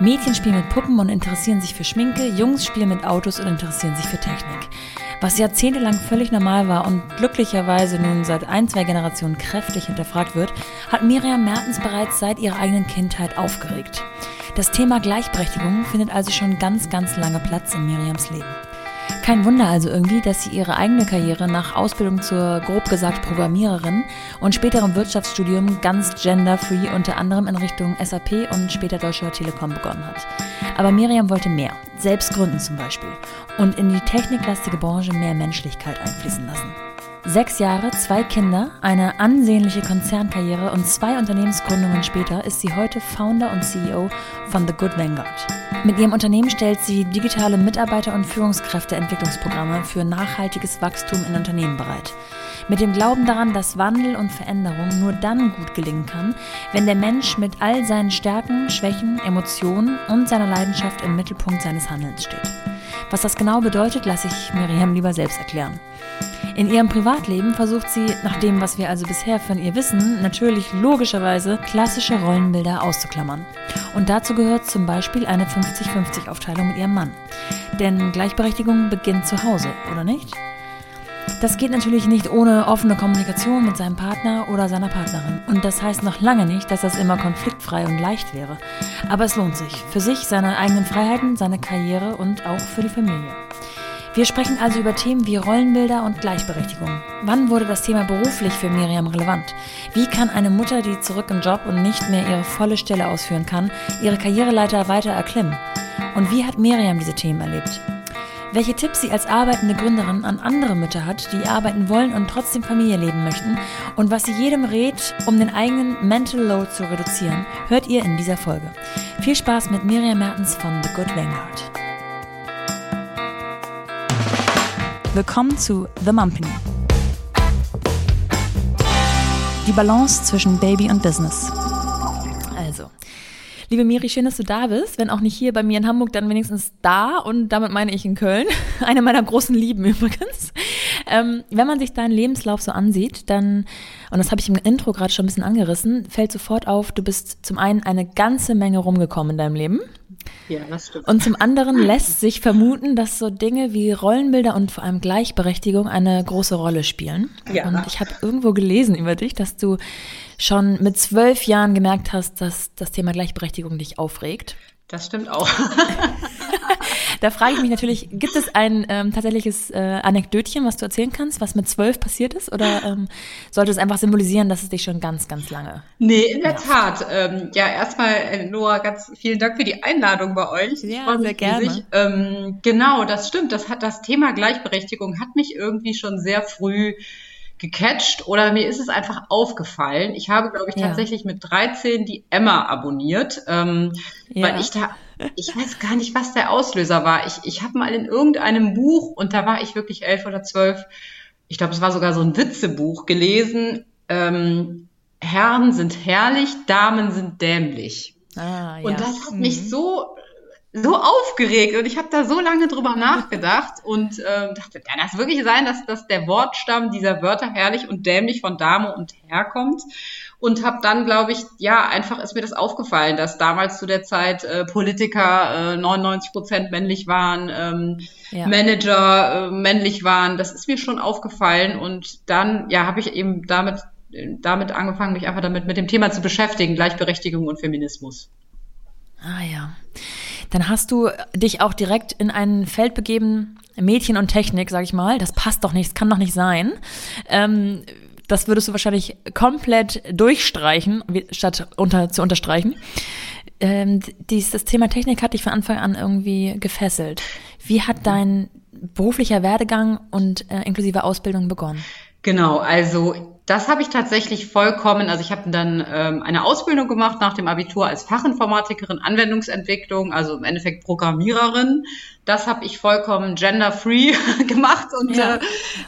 Mädchen spielen mit Puppen und interessieren sich für Schminke, Jungs spielen mit Autos und interessieren sich für Technik. Was jahrzehntelang völlig normal war und glücklicherweise nun seit ein, zwei Generationen kräftig hinterfragt wird, hat Miriam Mertens bereits seit ihrer eigenen Kindheit aufgeregt. Das Thema Gleichberechtigung findet also schon ganz, ganz lange Platz in Miriams Leben. Kein Wunder also irgendwie, dass sie ihre eigene Karriere nach Ausbildung zur grob gesagt Programmiererin und späterem Wirtschaftsstudium ganz genderfree unter anderem in Richtung SAP und später Deutscher Telekom begonnen hat. Aber Miriam wollte mehr, selbst gründen zum Beispiel und in die techniklastige Branche mehr Menschlichkeit einfließen lassen. Sechs Jahre, zwei Kinder, eine ansehnliche Konzernkarriere und zwei Unternehmensgründungen später ist sie heute Founder und CEO von The Good Vanguard. Mit ihrem Unternehmen stellt sie digitale Mitarbeiter- und Führungskräfteentwicklungsprogramme für nachhaltiges Wachstum in Unternehmen bereit. Mit dem Glauben daran, dass Wandel und Veränderung nur dann gut gelingen kann, wenn der Mensch mit all seinen Stärken, Schwächen, Emotionen und seiner Leidenschaft im Mittelpunkt seines Handelns steht. Was das genau bedeutet, lasse ich Miriam lieber selbst erklären. In ihrem Privatleben versucht sie, nach dem, was wir also bisher von ihr wissen, natürlich logischerweise klassische Rollenbilder auszuklammern. Und dazu gehört zum Beispiel eine 50-50-Aufteilung mit ihrem Mann. Denn Gleichberechtigung beginnt zu Hause, oder nicht? Das geht natürlich nicht ohne offene Kommunikation mit seinem Partner oder seiner Partnerin. Und das heißt noch lange nicht, dass das immer konfliktfrei und leicht wäre. Aber es lohnt sich. Für sich, seine eigenen Freiheiten, seine Karriere und auch für die Familie. Wir sprechen also über Themen wie Rollenbilder und Gleichberechtigung. Wann wurde das Thema beruflich für Miriam relevant? Wie kann eine Mutter, die zurück im Job und nicht mehr ihre volle Stelle ausführen kann, ihre Karriereleiter weiter erklimmen? Und wie hat Miriam diese Themen erlebt? Welche Tipps sie als arbeitende Gründerin an andere Mütter hat, die arbeiten wollen und trotzdem Familie leben möchten und was sie jedem rät, um den eigenen Mental Load zu reduzieren, hört ihr in dieser Folge. Viel Spaß mit Miriam Mertens von The Good Vanguard. Willkommen zu The Mumpany. Die Balance zwischen Baby und Business. Also, liebe Miri, schön, dass du da bist. Wenn auch nicht hier bei mir in Hamburg, dann wenigstens da und damit meine ich in Köln. Eine meiner großen Lieben übrigens. Ähm, wenn man sich deinen Lebenslauf so ansieht, dann, und das habe ich im Intro gerade schon ein bisschen angerissen, fällt sofort auf, du bist zum einen eine ganze Menge rumgekommen in deinem Leben. Ja, das stimmt. Und zum anderen lässt sich vermuten, dass so Dinge wie Rollenbilder und vor allem Gleichberechtigung eine große Rolle spielen. Ja. Und ich habe irgendwo gelesen über dich, dass du schon mit zwölf Jahren gemerkt hast, dass das Thema Gleichberechtigung dich aufregt. Das stimmt auch. da frage ich mich natürlich, gibt es ein ähm, tatsächliches äh, Anekdötchen, was du erzählen kannst, was mit zwölf passiert ist? Oder ähm, sollte es einfach symbolisieren, dass es dich schon ganz, ganz lange. Nee, in der Tat. Ähm, ja, erstmal, äh, Noah, ganz vielen Dank für die Einladung bei euch. Ich ja, sehr gerne. Ähm, genau, das stimmt. Das hat das Thema Gleichberechtigung hat mich irgendwie schon sehr früh gecatcht oder mir ist es einfach aufgefallen. Ich habe, glaube ich, ja. tatsächlich mit 13 die Emma abonniert, ähm, ja. weil ich da, ich weiß gar nicht, was der Auslöser war. Ich, ich habe mal in irgendeinem Buch, und da war ich wirklich elf oder zwölf, ich glaube, es war sogar so ein Witzebuch gelesen, ähm, Herren sind herrlich, Damen sind dämlich. Ah, ja. Und das hat mhm. mich so so aufgeregt und ich habe da so lange drüber nachgedacht und äh, dachte, kann das wirklich sein, dass, dass der Wortstamm dieser Wörter herrlich und dämlich von Dame und Herr kommt? Und habe dann, glaube ich, ja, einfach ist mir das aufgefallen, dass damals zu der Zeit äh, Politiker äh, 99 Prozent männlich waren, ähm, ja. Manager äh, männlich waren. Das ist mir schon aufgefallen und dann, ja, habe ich eben damit damit angefangen, mich einfach damit mit dem Thema zu beschäftigen, Gleichberechtigung und Feminismus. Ah ja dann hast du dich auch direkt in ein Feld begeben, Mädchen und Technik, sag ich mal. Das passt doch nicht, das kann doch nicht sein. Ähm, das würdest du wahrscheinlich komplett durchstreichen, statt unter, zu unterstreichen. Ähm, dies, das Thema Technik hat dich von Anfang an irgendwie gefesselt. Wie hat dein beruflicher Werdegang und äh, inklusive Ausbildung begonnen? Genau, also das habe ich tatsächlich vollkommen, also ich habe dann ähm, eine Ausbildung gemacht nach dem Abitur als Fachinformatikerin Anwendungsentwicklung, also im Endeffekt Programmiererin. Das habe ich vollkommen gender-free gemacht und ja. äh,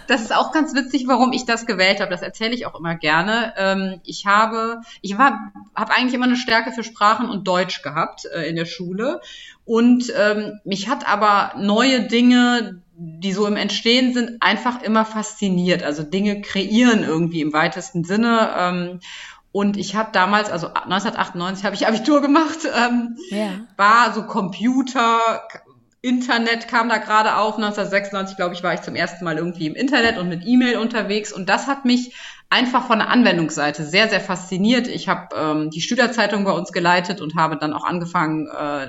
das ist auch ganz witzig, warum ich das gewählt habe. Das erzähle ich auch immer gerne. Ähm, ich habe, ich war, habe eigentlich immer eine Stärke für Sprachen und Deutsch gehabt äh, in der Schule und ähm, mich hat aber neue Dinge die so im Entstehen sind, einfach immer fasziniert. Also Dinge kreieren irgendwie im weitesten Sinne. Ähm, Und ich habe damals, also 1998 habe ich Abitur gemacht, ähm, ja. war so Computer, Internet kam da gerade auf. 1996, glaube ich, war ich zum ersten Mal irgendwie im Internet und mit E-Mail unterwegs. Und das hat mich einfach von der Anwendungsseite sehr, sehr fasziniert. Ich habe ähm, die Schülerzeitung bei uns geleitet und habe dann auch angefangen, äh,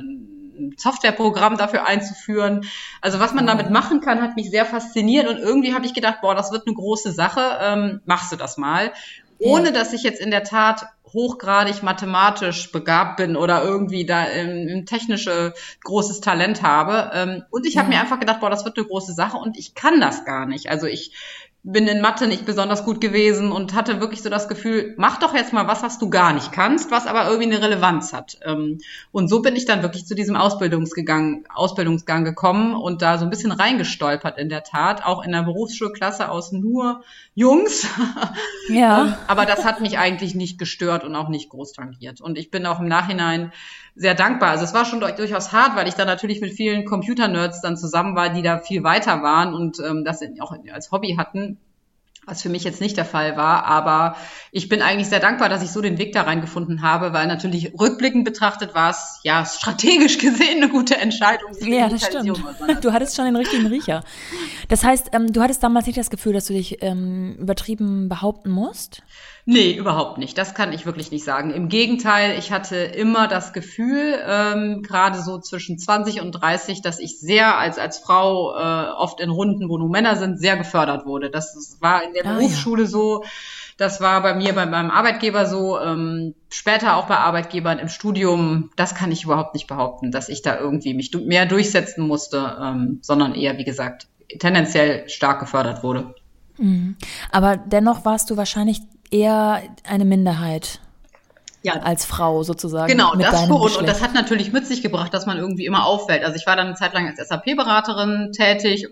ein Softwareprogramm dafür einzuführen. Also was man damit machen kann, hat mich sehr fasziniert und irgendwie habe ich gedacht, boah, das wird eine große Sache, ähm, machst du das mal. Ohne ja. dass ich jetzt in der Tat hochgradig mathematisch begabt bin oder irgendwie da ähm, ein technische großes Talent habe. Ähm, und ich habe mir einfach gedacht, boah, das wird eine große Sache und ich kann das gar nicht. Also ich bin in Mathe nicht besonders gut gewesen und hatte wirklich so das Gefühl, mach doch jetzt mal was, was du gar nicht kannst, was aber irgendwie eine Relevanz hat. Ähm, und so bin ich dann wirklich zu diesem Ausbildungsgang, Ausbildungsgang gekommen und da so ein bisschen reingestolpert in der Tat, auch in der Berufsschulklasse aus nur Jungs. Ja. Ähm, aber das hat mich eigentlich nicht gestört und auch nicht groß tangiert. Und ich bin auch im Nachhinein sehr dankbar. Also es war schon durchaus hart, weil ich da natürlich mit vielen Computer-Nerds dann zusammen war, die da viel weiter waren und ähm, das auch als Hobby hatten was für mich jetzt nicht der Fall war. Aber ich bin eigentlich sehr dankbar, dass ich so den Weg da reingefunden habe, weil natürlich rückblickend betrachtet war es ja strategisch gesehen eine gute Entscheidung. Ja, das stimmt. Du hattest schon den richtigen Riecher. Das heißt, ähm, du hattest damals nicht das Gefühl, dass du dich ähm, übertrieben behaupten musst? Nee, überhaupt nicht. Das kann ich wirklich nicht sagen. Im Gegenteil, ich hatte immer das Gefühl, ähm, gerade so zwischen 20 und 30, dass ich sehr als, als Frau äh, oft in Runden, wo nur Männer sind, sehr gefördert wurde. Das war in der ah, Berufsschule ja. so. Das war bei mir, bei meinem Arbeitgeber so, ähm, später auch bei Arbeitgebern im Studium. Das kann ich überhaupt nicht behaupten, dass ich da irgendwie mich mehr durchsetzen musste, ähm, sondern eher, wie gesagt, tendenziell stark gefördert wurde. Mhm. Aber dennoch warst du wahrscheinlich eher eine Minderheit. Ja. als Frau sozusagen. Genau, das schon. Und das hat natürlich mit sich gebracht, dass man irgendwie immer auffällt. Also ich war dann eine Zeit lang als SAP-Beraterin tätig,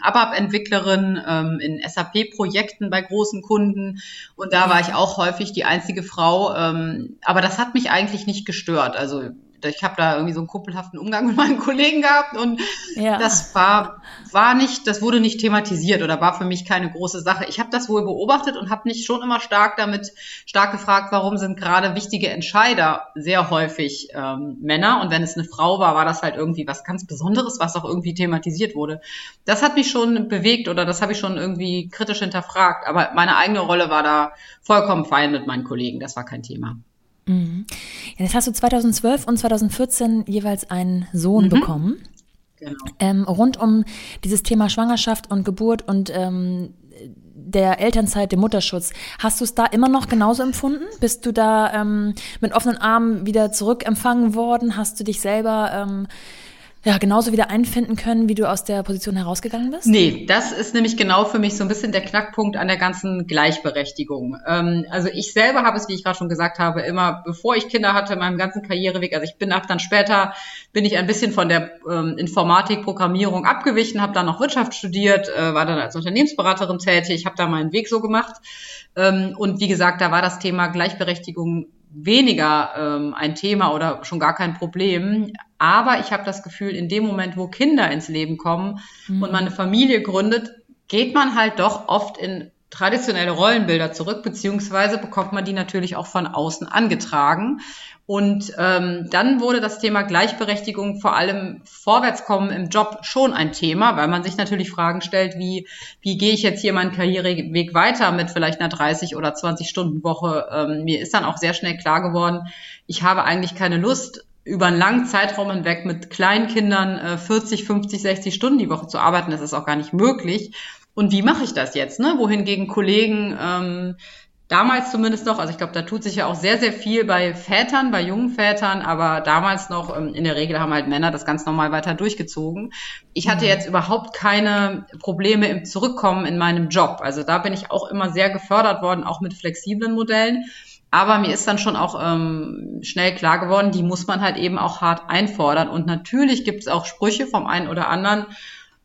ABAP-Entwicklerin ähm, in SAP-Projekten bei großen Kunden. Und da war ich auch häufig die einzige Frau. Ähm, aber das hat mich eigentlich nicht gestört. Also ich habe da irgendwie so einen kumpelhaften Umgang mit meinen Kollegen gehabt und ja. das war, war nicht, das wurde nicht thematisiert oder war für mich keine große Sache. Ich habe das wohl beobachtet und habe mich schon immer stark damit, stark gefragt, warum sind gerade wichtige Entscheider sehr häufig ähm, Männer und wenn es eine Frau war, war das halt irgendwie was ganz Besonderes, was auch irgendwie thematisiert wurde. Das hat mich schon bewegt oder das habe ich schon irgendwie kritisch hinterfragt, aber meine eigene Rolle war da vollkommen fein mit meinen Kollegen, das war kein Thema. Mhm. Ja, jetzt hast du 2012 und 2014 jeweils einen Sohn mhm. bekommen. Genau. Ähm, rund um dieses Thema Schwangerschaft und Geburt und ähm, der Elternzeit, dem Mutterschutz. Hast du es da immer noch genauso empfunden? Bist du da ähm, mit offenen Armen wieder zurückempfangen worden? Hast du dich selber ähm, ja, genauso wieder einfinden können, wie du aus der Position herausgegangen bist? Nee, das ist nämlich genau für mich so ein bisschen der Knackpunkt an der ganzen Gleichberechtigung. Ähm, also ich selber habe es, wie ich gerade schon gesagt habe, immer, bevor ich Kinder hatte, in meinem ganzen Karriereweg, also ich bin auch dann später, bin ich ein bisschen von der ähm, Informatik, Programmierung abgewichen, habe dann noch Wirtschaft studiert, äh, war dann als Unternehmensberaterin tätig, habe da meinen Weg so gemacht. Ähm, und wie gesagt, da war das Thema Gleichberechtigung weniger ähm, ein Thema oder schon gar kein Problem. Aber ich habe das Gefühl, in dem Moment, wo Kinder ins Leben kommen mhm. und man eine Familie gründet, geht man halt doch oft in traditionelle Rollenbilder zurück, beziehungsweise bekommt man die natürlich auch von außen angetragen. Und ähm, dann wurde das Thema Gleichberechtigung, vor allem Vorwärtskommen im Job, schon ein Thema, weil man sich natürlich Fragen stellt, wie, wie gehe ich jetzt hier meinen Karriereweg weiter mit vielleicht einer 30 oder 20 Stunden Woche. Ähm, mir ist dann auch sehr schnell klar geworden, ich habe eigentlich keine Lust, über einen langen Zeitraum hinweg mit Kleinkindern äh, 40, 50, 60 Stunden die Woche zu arbeiten. Das ist auch gar nicht möglich. Und wie mache ich das jetzt? Ne? Wohingegen Kollegen ähm, damals zumindest noch, also ich glaube, da tut sich ja auch sehr, sehr viel bei Vätern, bei jungen Vätern, aber damals noch, ähm, in der Regel haben halt Männer das ganz normal weiter durchgezogen. Ich hatte mhm. jetzt überhaupt keine Probleme im Zurückkommen in meinem Job. Also da bin ich auch immer sehr gefördert worden, auch mit flexiblen Modellen. Aber mir ist dann schon auch ähm, schnell klar geworden, die muss man halt eben auch hart einfordern. Und natürlich gibt es auch Sprüche vom einen oder anderen,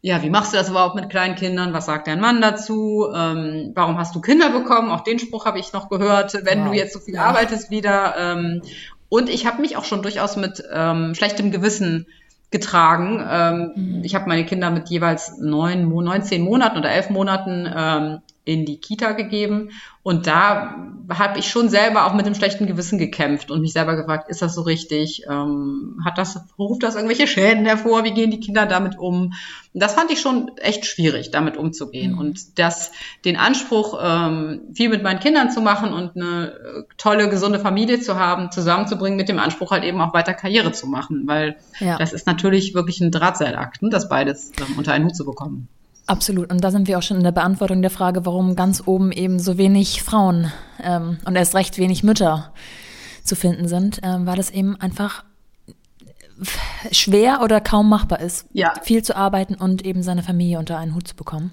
ja, wie machst du das überhaupt mit kleinen Kindern? Was sagt dein Mann dazu? Ähm, warum hast du Kinder bekommen? Auch den Spruch habe ich noch gehört, wenn wow. du jetzt so viel ja. arbeitest wieder. Ähm, und ich habe mich auch schon durchaus mit ähm, schlechtem Gewissen getragen. Ähm, mhm. Ich habe meine Kinder mit jeweils neun, 19 Monaten oder elf Monaten ähm, in die Kita gegeben. Und da habe ich schon selber auch mit dem schlechten Gewissen gekämpft und mich selber gefragt, ist das so richtig? Ähm, hat das, ruft das irgendwelche Schäden hervor? Wie gehen die Kinder damit um? Und das fand ich schon echt schwierig, damit umzugehen. Mhm. Und das, den Anspruch, ähm, viel mit meinen Kindern zu machen und eine äh, tolle, gesunde Familie zu haben, zusammenzubringen mit dem Anspruch halt eben auch weiter Karriere zu machen. Weil ja. das ist natürlich wirklich ein Drahtseilakt, ne, das beides ähm, unter einen Hut zu bekommen. Absolut. Und da sind wir auch schon in der Beantwortung der Frage, warum ganz oben eben so wenig Frauen ähm, und erst recht wenig Mütter zu finden sind, ähm, weil es eben einfach schwer oder kaum machbar ist, ja. viel zu arbeiten und eben seine Familie unter einen Hut zu bekommen.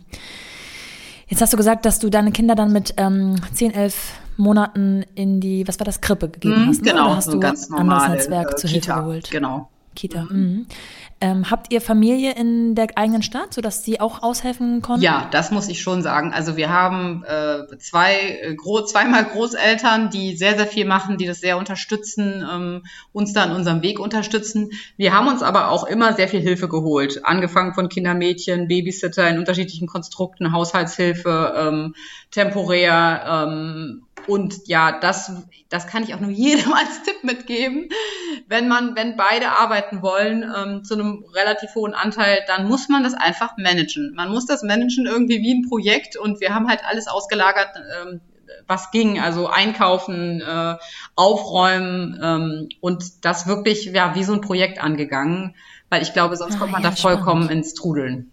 Jetzt hast du gesagt, dass du deine Kinder dann mit ähm, 10, 11 Monaten in die, was war das, Krippe gegeben mhm, hast? Ne? Genau, Oder hast so du ganz normal, anderes Netzwerk äh, zur Kita, Hilfe geholt? Genau. Kita. Mhm. Ähm, habt ihr Familie in der eigenen Stadt, sodass sie auch aushelfen konnten? Ja, das muss ich schon sagen. Also wir haben äh, zwei, äh, gro zweimal Großeltern, die sehr, sehr viel machen, die das sehr unterstützen, ähm, uns da in unserem Weg unterstützen. Wir haben uns aber auch immer sehr viel Hilfe geholt. Angefangen von Kindermädchen, Babysitter in unterschiedlichen Konstrukten, Haushaltshilfe, ähm, temporär ähm, und ja, das, das kann ich auch nur jedem als Tipp mitgeben. Wenn man, wenn beide arbeiten wollen, ähm, zu einem relativ hohen Anteil, dann muss man das einfach managen. Man muss das managen irgendwie wie ein Projekt und wir haben halt alles ausgelagert, ähm, was ging, also einkaufen, äh, aufräumen ähm, und das wirklich ja wie so ein Projekt angegangen, weil ich glaube, sonst ah, kommt man ja, da vollkommen spannend. ins Trudeln.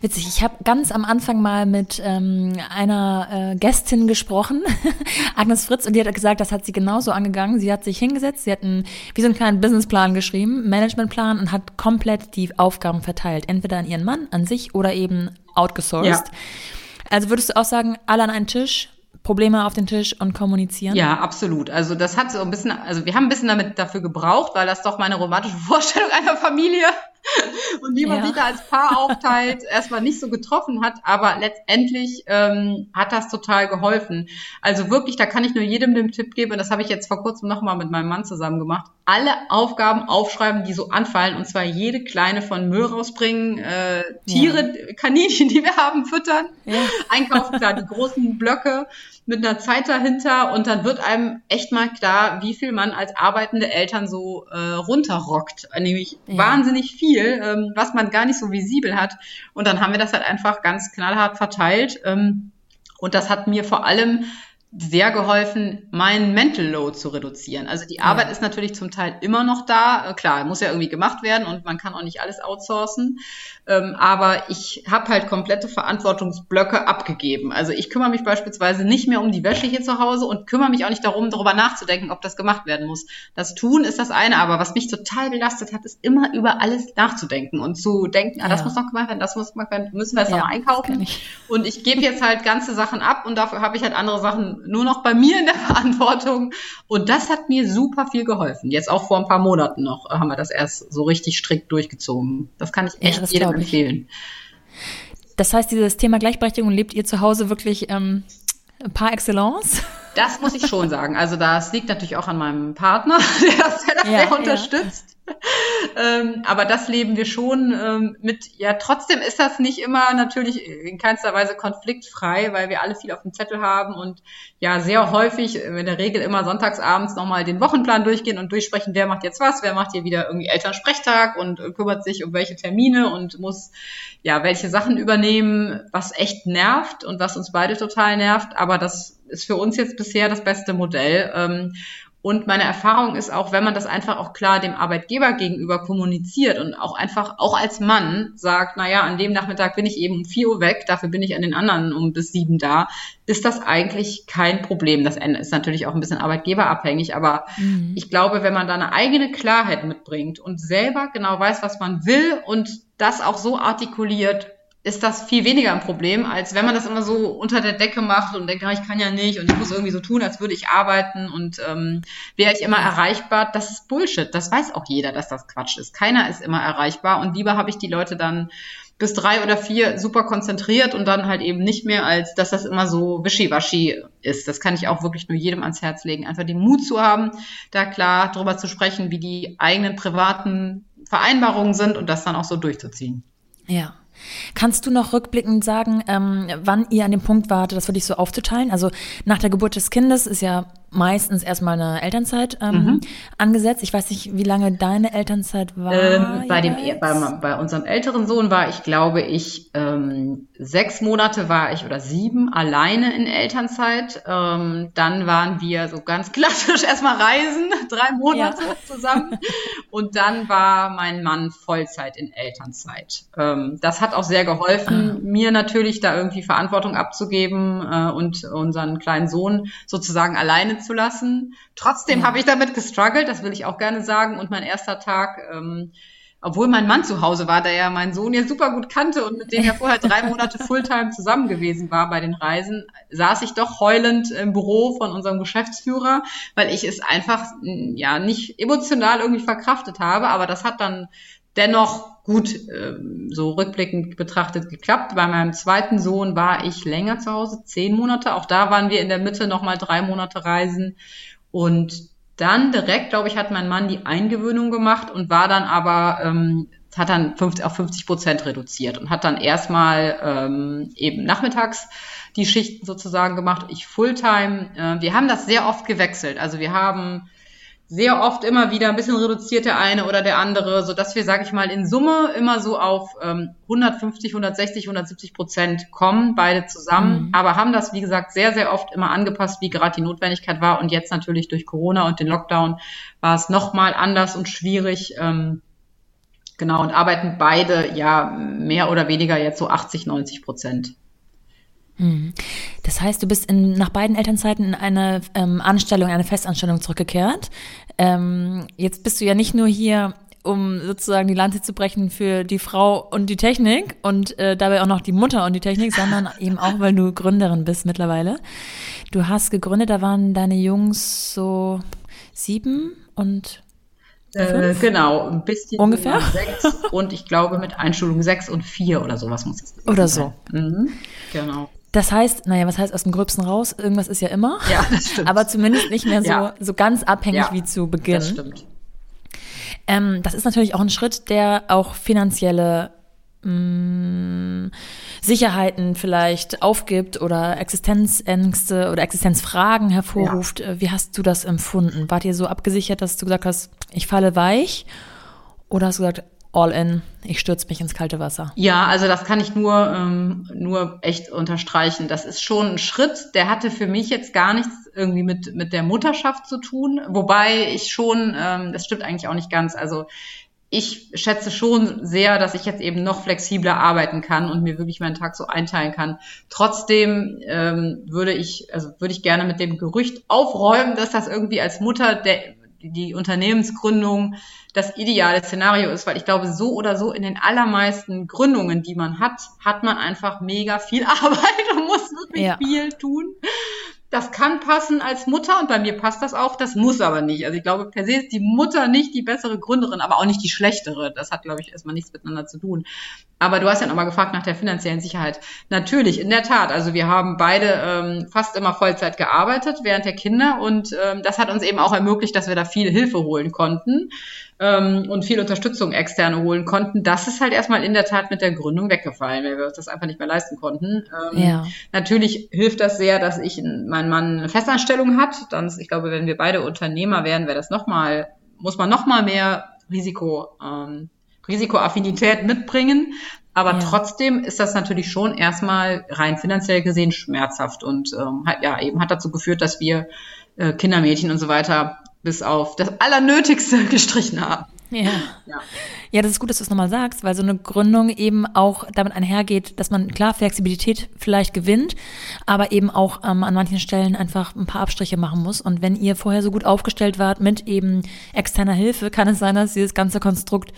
Witzig, ich habe ganz am Anfang mal mit ähm, einer äh, Gästin gesprochen, Agnes Fritz, und die hat gesagt, das hat sie genauso angegangen. Sie hat sich hingesetzt, sie hat einen, wie so einen kleinen Businessplan geschrieben, Managementplan und hat komplett die Aufgaben verteilt. Entweder an ihren Mann, an sich oder eben outgesourced. Ja. Also würdest du auch sagen, alle an einen Tisch, Probleme auf den Tisch und kommunizieren? Ja, absolut. Also das hat so ein bisschen, also wir haben ein bisschen damit dafür gebraucht, weil das doch meine romantische Vorstellung einer Familie und wie man ja. sich da als Paar aufteilt, erstmal nicht so getroffen hat, aber letztendlich ähm, hat das total geholfen. Also wirklich, da kann ich nur jedem den Tipp geben, und das habe ich jetzt vor kurzem nochmal mit meinem Mann zusammen gemacht, alle Aufgaben aufschreiben, die so anfallen, und zwar jede kleine von Müll rausbringen, äh, Tiere, ja. Kaninchen, die wir haben, füttern, ja. einkaufen, klar, die großen Blöcke mit einer Zeit dahinter und dann wird einem echt mal klar, wie viel man als arbeitende Eltern so äh, runterrockt. Nämlich ja. wahnsinnig viel, ähm, was man gar nicht so visibel hat. Und dann haben wir das halt einfach ganz knallhart verteilt. Ähm, und das hat mir vor allem sehr geholfen, meinen Mental Load zu reduzieren. Also die Arbeit ja. ist natürlich zum Teil immer noch da. Klar, muss ja irgendwie gemacht werden und man kann auch nicht alles outsourcen. Ähm, aber ich habe halt komplette Verantwortungsblöcke abgegeben. Also ich kümmere mich beispielsweise nicht mehr um die Wäsche hier zu Hause und kümmere mich auch nicht darum, darüber nachzudenken, ob das gemacht werden muss. Das Tun ist das eine, aber was mich total belastet hat, ist immer über alles nachzudenken und zu denken, ah, das ja. muss noch gemacht werden, das muss gemacht werden, müssen wir jetzt ja, noch einkaufen. Ich. Und ich gebe jetzt halt ganze Sachen ab und dafür habe ich halt andere Sachen nur noch bei mir in der Verantwortung. Und das hat mir super viel geholfen. Jetzt auch vor ein paar Monaten noch haben wir das erst so richtig strikt durchgezogen. Das kann ich echt ja, jedem empfehlen. Das heißt, dieses Thema Gleichberechtigung lebt ihr zu Hause wirklich ähm, par excellence? Das muss ich schon sagen. Also das liegt natürlich auch an meinem Partner, der das, das ja, sehr unterstützt ähm, aber das leben wir schon ähm, mit, ja, trotzdem ist das nicht immer natürlich in keinster Weise konfliktfrei, weil wir alle viel auf dem Zettel haben und ja, sehr häufig, in der Regel immer sonntagsabends nochmal den Wochenplan durchgehen und durchsprechen, wer macht jetzt was, wer macht hier wieder irgendwie Elternsprechtag und äh, kümmert sich um welche Termine und muss ja welche Sachen übernehmen, was echt nervt und was uns beide total nervt, aber das ist für uns jetzt bisher das beste Modell. Ähm, und meine Erfahrung ist auch, wenn man das einfach auch klar dem Arbeitgeber gegenüber kommuniziert und auch einfach, auch als Mann sagt, na ja, an dem Nachmittag bin ich eben um vier Uhr weg, dafür bin ich an den anderen um bis sieben da, ist das eigentlich kein Problem. Das ist natürlich auch ein bisschen arbeitgeberabhängig, aber mhm. ich glaube, wenn man da eine eigene Klarheit mitbringt und selber genau weiß, was man will und das auch so artikuliert, ist das viel weniger ein Problem, als wenn man das immer so unter der Decke macht und denkt, ah, ich kann ja nicht und ich muss irgendwie so tun, als würde ich arbeiten und ähm, wäre ich immer erreichbar. Das ist Bullshit. Das weiß auch jeder, dass das Quatsch ist. Keiner ist immer erreichbar und lieber habe ich die Leute dann bis drei oder vier super konzentriert und dann halt eben nicht mehr, als dass das immer so wischiwaschi ist. Das kann ich auch wirklich nur jedem ans Herz legen. Einfach den Mut zu haben, da klar drüber zu sprechen, wie die eigenen privaten Vereinbarungen sind und das dann auch so durchzuziehen. Ja. Kannst du noch rückblickend sagen, ähm, wann ihr an dem Punkt wart, das wirklich so aufzuteilen? Also nach der Geburt des Kindes ist ja meistens erstmal eine Elternzeit ähm, mhm. angesetzt. Ich weiß nicht, wie lange deine Elternzeit war. Ähm, bei, dem, bei, bei, unserem älteren Sohn war ich, glaube ich, ähm, sechs Monate war ich oder sieben alleine in Elternzeit. Ähm, dann waren wir so ganz klassisch erstmal reisen, drei Monate ja. zusammen. Und dann war mein Mann Vollzeit in Elternzeit. Ähm, das hat auch sehr geholfen, ah. mir natürlich da irgendwie Verantwortung abzugeben äh, und unseren kleinen Sohn sozusagen alleine zu lassen. Trotzdem ja. habe ich damit gestruggelt, das will ich auch gerne sagen. Und mein erster Tag, ähm, obwohl mein Mann zu Hause war, der ja meinen Sohn ja super gut kannte und mit dem er vorher drei Monate Fulltime zusammen gewesen war bei den Reisen, saß ich doch heulend im Büro von unserem Geschäftsführer, weil ich es einfach ja nicht emotional irgendwie verkraftet habe. Aber das hat dann dennoch gut ähm, so rückblickend betrachtet geklappt. Bei meinem zweiten Sohn war ich länger zu Hause, zehn Monate. Auch da waren wir in der Mitte nochmal drei Monate reisen. Und dann direkt, glaube ich, hat mein Mann die Eingewöhnung gemacht und war dann aber, ähm, hat dann 50, auf 50 Prozent reduziert und hat dann erstmal ähm, eben nachmittags die Schichten sozusagen gemacht. Ich Fulltime. Äh, wir haben das sehr oft gewechselt. Also wir haben sehr oft immer wieder ein bisschen reduziert der eine oder der andere, so dass wir, sage ich mal, in Summe immer so auf ähm, 150, 160, 170 Prozent kommen, beide zusammen, mhm. aber haben das, wie gesagt, sehr, sehr oft immer angepasst, wie gerade die Notwendigkeit war und jetzt natürlich durch Corona und den Lockdown war es nochmal anders und schwierig. Ähm, genau, und arbeiten beide ja mehr oder weniger jetzt so 80, 90 Prozent. Mhm. Das heißt, du bist in, nach beiden Elternzeiten in eine ähm, Anstellung, eine Festanstellung zurückgekehrt. Ähm, jetzt bist du ja nicht nur hier, um sozusagen die Lanze zu brechen für die Frau und die Technik und äh, dabei auch noch die Mutter und die Technik, sondern eben auch, weil du Gründerin bist mittlerweile. Du hast gegründet, da waren deine Jungs so sieben und äh, genau, ein bisschen ungefähr sechs und ich glaube mit Einschulung sechs und vier oder sowas muss es Oder so. Mhm, genau. Das heißt, naja, was heißt aus dem Gröbsten raus? Irgendwas ist ja immer. Ja, das stimmt. Aber zumindest nicht mehr so, ja. so ganz abhängig ja, wie zu Beginn. Das stimmt. Ähm, das ist natürlich auch ein Schritt, der auch finanzielle mh, mm, Sicherheiten vielleicht aufgibt oder Existenzängste oder Existenzfragen hervorruft. Ja. Wie hast du das empfunden? Wart ihr so abgesichert, dass du gesagt hast, ich falle weich? Oder hast du gesagt, all in, ich stürze mich ins kalte Wasser. Ja, also das kann ich nur, ähm, nur echt unterstreichen. Das ist schon ein Schritt, der hatte für mich jetzt gar nichts irgendwie mit, mit der Mutterschaft zu tun. Wobei ich schon, ähm, das stimmt eigentlich auch nicht ganz. Also ich schätze schon sehr, dass ich jetzt eben noch flexibler arbeiten kann und mir wirklich meinen Tag so einteilen kann. Trotzdem ähm, würde ich, also würde ich gerne mit dem Gerücht aufräumen, dass das irgendwie als Mutter der, die Unternehmensgründung das ideale Szenario ist, weil ich glaube, so oder so in den allermeisten Gründungen, die man hat, hat man einfach mega viel Arbeit und muss wirklich ja. viel tun. Das kann passen als Mutter und bei mir passt das auch, das muss aber nicht. Also ich glaube, per se ist die Mutter nicht die bessere Gründerin, aber auch nicht die schlechtere. Das hat, glaube ich, erstmal nichts miteinander zu tun. Aber du hast ja nochmal gefragt nach der finanziellen Sicherheit. Natürlich, in der Tat. Also wir haben beide ähm, fast immer Vollzeit gearbeitet während der Kinder und ähm, das hat uns eben auch ermöglicht, dass wir da viel Hilfe holen konnten ähm, und viel Unterstützung externe holen konnten. Das ist halt erstmal in der Tat mit der Gründung weggefallen, weil wir uns das einfach nicht mehr leisten konnten. Ähm, ja. Natürlich hilft das sehr, dass ich mein Mann eine Festanstellung hat. Dann, ich glaube, wenn wir beide Unternehmer wären, wäre das nochmal, muss man nochmal mehr Risiko, ähm, Risikoaffinität mitbringen. Aber ja. trotzdem ist das natürlich schon erstmal rein finanziell gesehen schmerzhaft und ähm, hat, ja eben hat dazu geführt, dass wir äh, Kindermädchen und so weiter bis auf das Allernötigste gestrichen haben. Ja. ja. Ja, das ist gut, dass du es nochmal sagst, weil so eine Gründung eben auch damit einhergeht, dass man klar Flexibilität vielleicht gewinnt, aber eben auch ähm, an manchen Stellen einfach ein paar Abstriche machen muss. Und wenn ihr vorher so gut aufgestellt wart mit eben externer Hilfe, kann es sein, dass dieses ganze Konstrukt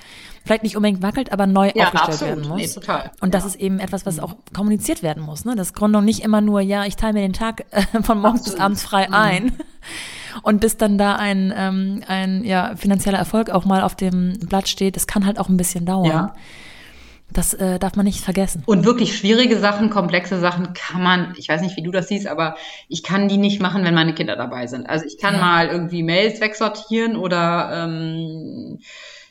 vielleicht nicht unbedingt wackelt, aber neu ja, aufgestellt absolut. werden muss. Nee, total. Und das ja. ist eben etwas, was auch kommuniziert werden muss. Ne? Dass Gründung nicht immer nur, ja, ich teile mir den Tag äh, von morgens absolut. bis abends frei mhm. ein und bis dann da ein, ähm, ein ja, finanzieller Erfolg auch mal auf dem Blatt steht, das kann halt auch ein bisschen dauern. Ja. Das äh, darf man nicht vergessen. Und wirklich schwierige Sachen, komplexe Sachen kann man, ich weiß nicht, wie du das siehst, aber ich kann die nicht machen, wenn meine Kinder dabei sind. Also ich kann ja. mal irgendwie Mails wegsortieren oder ähm,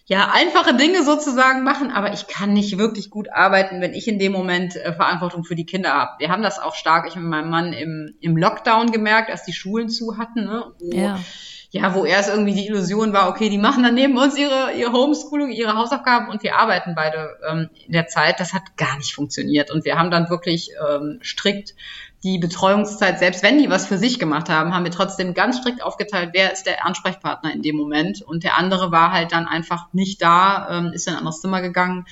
ja, einfache Dinge sozusagen machen, aber ich kann nicht wirklich gut arbeiten, wenn ich in dem Moment äh, Verantwortung für die Kinder habe. Wir haben das auch stark, ich mit meinem Mann im, im Lockdown gemerkt, als die Schulen zu hatten, ne? Wo, ja. ja, wo erst irgendwie die Illusion war, okay, die machen dann neben uns ihre, ihre Homeschooling, ihre Hausaufgaben und wir arbeiten beide ähm, in der Zeit. Das hat gar nicht funktioniert und wir haben dann wirklich ähm, strikt die Betreuungszeit, selbst wenn die was für sich gemacht haben, haben wir trotzdem ganz strikt aufgeteilt, wer ist der Ansprechpartner in dem Moment. Und der andere war halt dann einfach nicht da, ähm, ist in ein anderes Zimmer gegangen.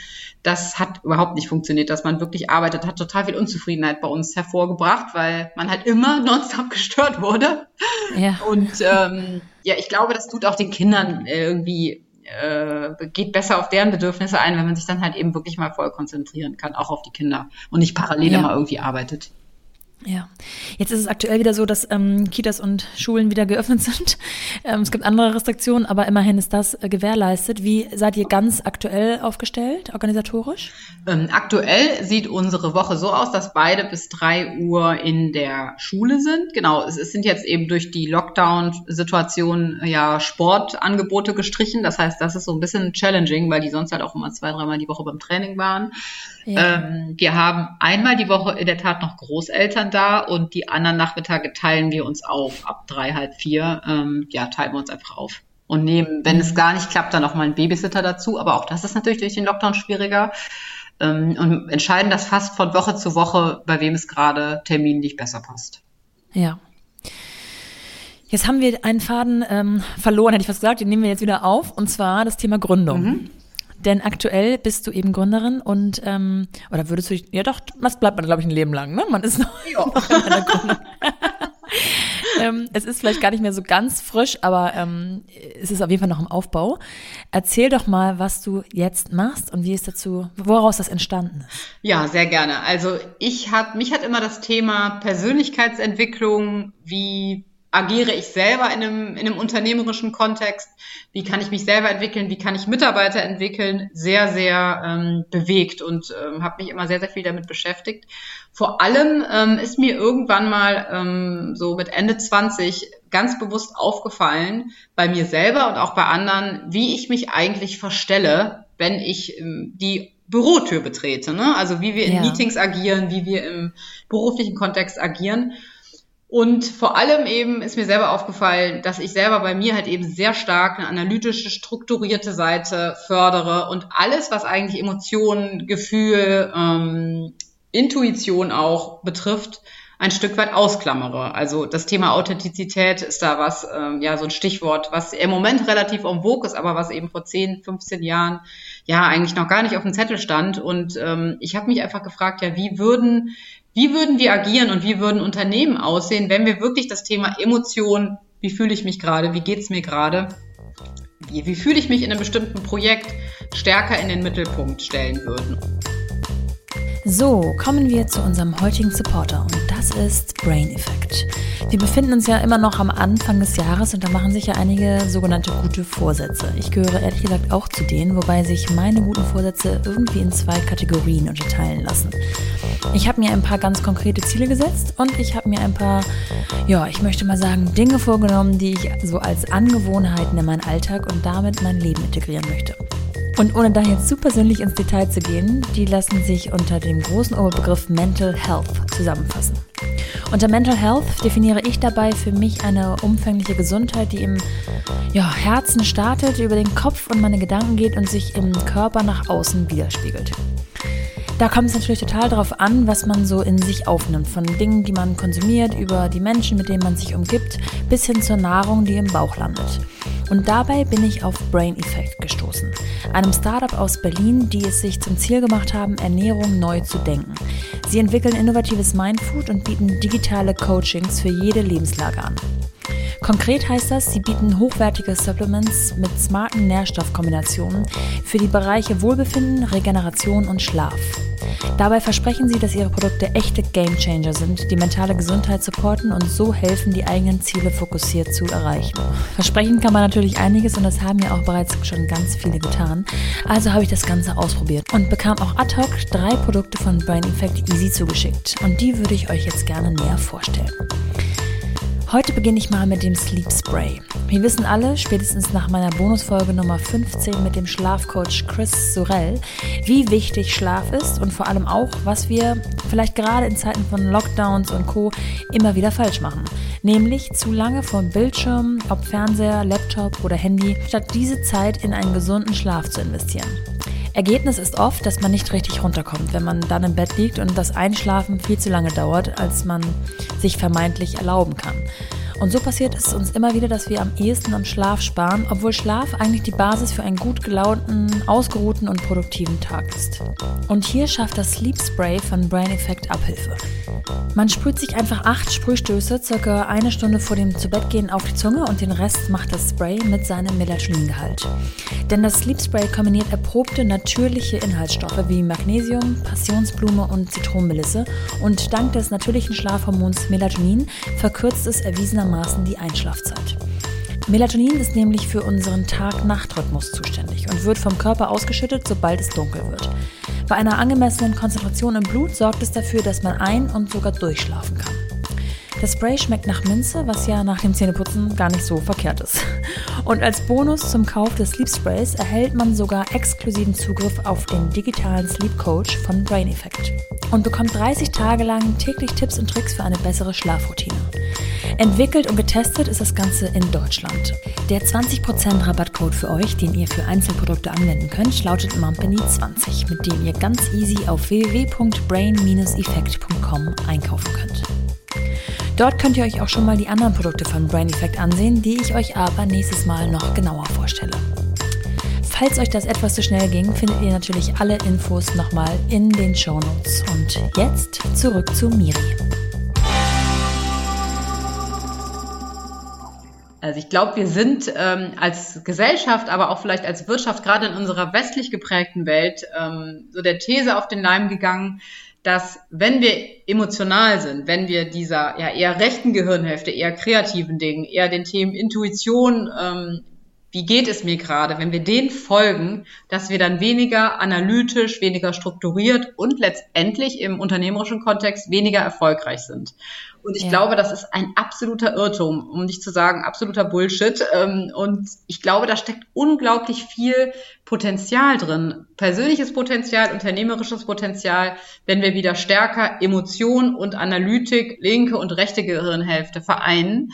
Das hat überhaupt nicht funktioniert, dass man wirklich arbeitet, hat total viel Unzufriedenheit bei uns hervorgebracht, weil man halt immer nonstop gestört wurde. Ja. Und ähm, ja, ich glaube, das tut auch den Kindern irgendwie äh, geht besser auf deren Bedürfnisse ein, wenn man sich dann halt eben wirklich mal voll konzentrieren kann, auch auf die Kinder und nicht parallel ja. immer irgendwie arbeitet. Ja, jetzt ist es aktuell wieder so, dass ähm, Kitas und Schulen wieder geöffnet sind. Ähm, es gibt andere Restriktionen, aber immerhin ist das äh, gewährleistet. Wie seid ihr ganz aktuell aufgestellt, organisatorisch? Ähm, aktuell sieht unsere Woche so aus, dass beide bis drei Uhr in der Schule sind. Genau, es, es sind jetzt eben durch die Lockdown-Situation ja Sportangebote gestrichen. Das heißt, das ist so ein bisschen challenging, weil die sonst halt auch immer zwei, dreimal die Woche beim Training waren. Ja. Ähm, wir haben einmal die Woche in der Tat noch Großeltern da und die anderen Nachmittage teilen wir uns auf. Ab drei, halb vier, ähm, ja, teilen wir uns einfach auf. Und nehmen, wenn es gar nicht klappt, dann auch mal einen Babysitter dazu. Aber auch das ist natürlich durch den Lockdown schwieriger. Ähm, und entscheiden das fast von Woche zu Woche, bei wem es gerade terminlich besser passt. Ja. Jetzt haben wir einen Faden ähm, verloren, hätte ich fast gesagt. Den nehmen wir jetzt wieder auf. Und zwar das Thema Gründung. Mhm. Denn aktuell bist du eben Gründerin und ähm, oder würdest du ja doch, was bleibt man, glaube ich, ein Leben lang, ne? Man ist noch, noch in einer Gründung. ähm, es ist vielleicht gar nicht mehr so ganz frisch, aber ähm, es ist auf jeden Fall noch im Aufbau. Erzähl doch mal, was du jetzt machst und wie es dazu, woraus das entstanden ist. Ja, sehr gerne. Also ich hat, mich hat immer das Thema Persönlichkeitsentwicklung, wie agiere ich selber in einem, in einem unternehmerischen Kontext? Wie kann ich mich selber entwickeln? Wie kann ich Mitarbeiter entwickeln? Sehr, sehr ähm, bewegt und ähm, habe mich immer sehr, sehr viel damit beschäftigt. Vor allem ähm, ist mir irgendwann mal ähm, so mit Ende 20 ganz bewusst aufgefallen, bei mir selber und auch bei anderen, wie ich mich eigentlich verstelle, wenn ich ähm, die Bürotür betrete. Ne? Also wie wir in ja. Meetings agieren, wie wir im beruflichen Kontext agieren. Und vor allem eben ist mir selber aufgefallen, dass ich selber bei mir halt eben sehr stark eine analytische, strukturierte Seite fördere und alles, was eigentlich Emotionen, Gefühl, ähm, Intuition auch betrifft, ein Stück weit ausklammere. Also das Thema Authentizität ist da was, ähm, ja, so ein Stichwort, was im Moment relativ en vogue ist, aber was eben vor 10, 15 Jahren ja eigentlich noch gar nicht auf dem Zettel stand. Und ähm, ich habe mich einfach gefragt, ja, wie würden wie würden wir agieren und wie würden Unternehmen aussehen, wenn wir wirklich das Thema Emotion, wie fühle ich mich gerade, wie geht's mir gerade, wie, wie fühle ich mich in einem bestimmten Projekt stärker in den Mittelpunkt stellen würden? So, kommen wir zu unserem heutigen Supporter und das ist Brain Effect. Wir befinden uns ja immer noch am Anfang des Jahres und da machen sich ja einige sogenannte gute Vorsätze. Ich gehöre ehrlich gesagt auch zu denen, wobei sich meine guten Vorsätze irgendwie in zwei Kategorien unterteilen lassen. Ich habe mir ein paar ganz konkrete Ziele gesetzt und ich habe mir ein paar, ja, ich möchte mal sagen, Dinge vorgenommen, die ich so als Angewohnheiten in meinen Alltag und damit mein Leben integrieren möchte. Und ohne da jetzt zu persönlich ins Detail zu gehen, die lassen sich unter dem großen Oberbegriff Mental Health zusammenfassen. Unter Mental Health definiere ich dabei für mich eine umfängliche Gesundheit, die im ja, Herzen startet, über den Kopf und meine Gedanken geht und sich im Körper nach außen widerspiegelt. Da kommt es natürlich total darauf an, was man so in sich aufnimmt. Von Dingen, die man konsumiert, über die Menschen, mit denen man sich umgibt, bis hin zur Nahrung, die im Bauch landet. Und dabei bin ich auf Brain Effect gestoßen, einem Startup aus Berlin, die es sich zum Ziel gemacht haben, Ernährung neu zu denken. Sie entwickeln innovatives Mindfood und bieten digitale Coachings für jede Lebenslage an. Konkret heißt das, sie bieten hochwertige Supplements mit smarten Nährstoffkombinationen für die Bereiche Wohlbefinden, Regeneration und Schlaf. Dabei versprechen sie, dass ihre Produkte echte Gamechanger sind, die mentale Gesundheit supporten und so helfen, die eigenen Ziele fokussiert zu erreichen. Versprechen kann man natürlich einiges und das haben ja auch bereits schon ganz viele getan. Also habe ich das Ganze ausprobiert und bekam auch ad hoc drei Produkte von Brain Effect Easy zugeschickt. Und die würde ich euch jetzt gerne näher vorstellen. Heute beginne ich mal mit dem Sleep Spray. Wir wissen alle, spätestens nach meiner Bonusfolge Nummer 15 mit dem Schlafcoach Chris Sorel, wie wichtig Schlaf ist und vor allem auch, was wir vielleicht gerade in Zeiten von Lockdowns und Co. immer wieder falsch machen. Nämlich zu lange vor Bildschirm, ob Fernseher, Laptop oder Handy, statt diese Zeit in einen gesunden Schlaf zu investieren. Ergebnis ist oft, dass man nicht richtig runterkommt, wenn man dann im Bett liegt und das Einschlafen viel zu lange dauert, als man sich vermeintlich erlauben kann. Und so passiert es uns immer wieder, dass wir am ehesten am Schlaf sparen, obwohl Schlaf eigentlich die Basis für einen gut gelaunten, ausgeruhten und produktiven Tag ist. Und hier schafft das Sleep Spray von Brain Effect Abhilfe. Man sprüht sich einfach acht Sprühstöße circa eine Stunde vor dem Zubettgehen auf die Zunge und den Rest macht das Spray mit seinem Melatoningehalt. Denn das Sleep Spray kombiniert erprobte natürliche Inhaltsstoffe wie Magnesium, Passionsblume und Zitronenmelisse und dank des natürlichen Schlafhormons Melatonin verkürzt es erwiesenermaßen die Einschlafzeit. Melatonin ist nämlich für unseren Tag-Nacht-Rhythmus zuständig und wird vom Körper ausgeschüttet, sobald es dunkel wird. Bei einer angemessenen Konzentration im Blut sorgt es dafür, dass man ein- und sogar durchschlafen kann. Das Spray schmeckt nach Minze, was ja nach dem Zähneputzen gar nicht so verkehrt ist. Und als Bonus zum Kauf des Sleep Sprays erhält man sogar exklusiven Zugriff auf den digitalen Sleep Coach von Brain Effect und bekommt 30 Tage lang täglich Tipps und Tricks für eine bessere Schlafroutine. Entwickelt und getestet ist das Ganze in Deutschland. Der 20% Rabattcode für euch, den ihr für Einzelprodukte anwenden könnt, lautet Mumpany20, mit dem ihr ganz easy auf www.brain-effekt.com einkaufen könnt. Dort könnt ihr euch auch schon mal die anderen Produkte von Brain Effect ansehen, die ich euch aber nächstes Mal noch genauer vorstelle. Falls euch das etwas zu schnell ging, findet ihr natürlich alle Infos nochmal in den Show Notes. Und jetzt zurück zu Miri. Also ich glaube, wir sind ähm, als Gesellschaft, aber auch vielleicht als Wirtschaft, gerade in unserer westlich geprägten Welt, ähm, so der These auf den Leim gegangen, dass wenn wir emotional sind, wenn wir dieser ja eher rechten Gehirnhälfte, eher kreativen Dingen, eher den Themen Intuition, ähm, wie geht es mir gerade, wenn wir denen folgen, dass wir dann weniger analytisch, weniger strukturiert und letztendlich im unternehmerischen Kontext weniger erfolgreich sind. Und ich ja. glaube, das ist ein absoluter Irrtum, um nicht zu sagen absoluter Bullshit. Ähm, und ich glaube, da steckt unglaublich viel Potenzial drin. Persönliches Potenzial, unternehmerisches Potenzial, wenn wir wieder stärker Emotion und Analytik, linke und rechte Gehirnhälfte vereinen.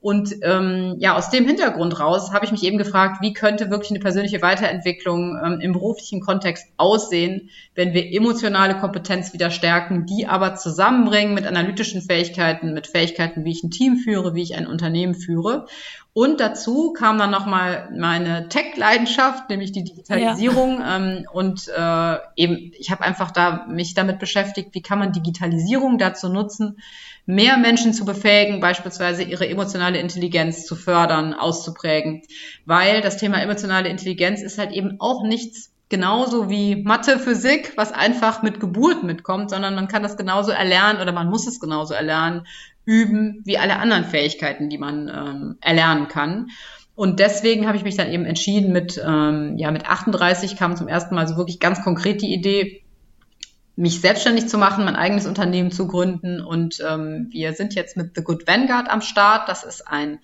Und ähm, ja, aus dem Hintergrund raus habe ich mich eben gefragt, wie könnte wirklich eine persönliche Weiterentwicklung ähm, im beruflichen Kontext aussehen, wenn wir emotionale Kompetenz wieder stärken, die aber zusammenbringen mit analytischen Fähigkeiten, mit Fähigkeiten, wie ich ein Team führe, wie ich ein Unternehmen führe. Und dazu kam dann nochmal meine Tech-Leidenschaft, nämlich die Digitalisierung. Ja. Ähm, und äh, eben, ich habe einfach da mich damit beschäftigt, wie kann man Digitalisierung dazu nutzen, mehr Menschen zu befähigen, beispielsweise ihre emotionale Intelligenz zu fördern, auszuprägen. Weil das Thema emotionale Intelligenz ist halt eben auch nichts genauso wie Mathe, Physik, was einfach mit Geburt mitkommt, sondern man kann das genauso erlernen oder man muss es genauso erlernen, üben, wie alle anderen Fähigkeiten, die man ähm, erlernen kann. Und deswegen habe ich mich dann eben entschieden, mit, ähm, ja, mit 38 kam zum ersten Mal so wirklich ganz konkret die Idee, mich selbstständig zu machen, mein eigenes Unternehmen zu gründen. Und ähm, wir sind jetzt mit The Good Vanguard am Start. Das ist ein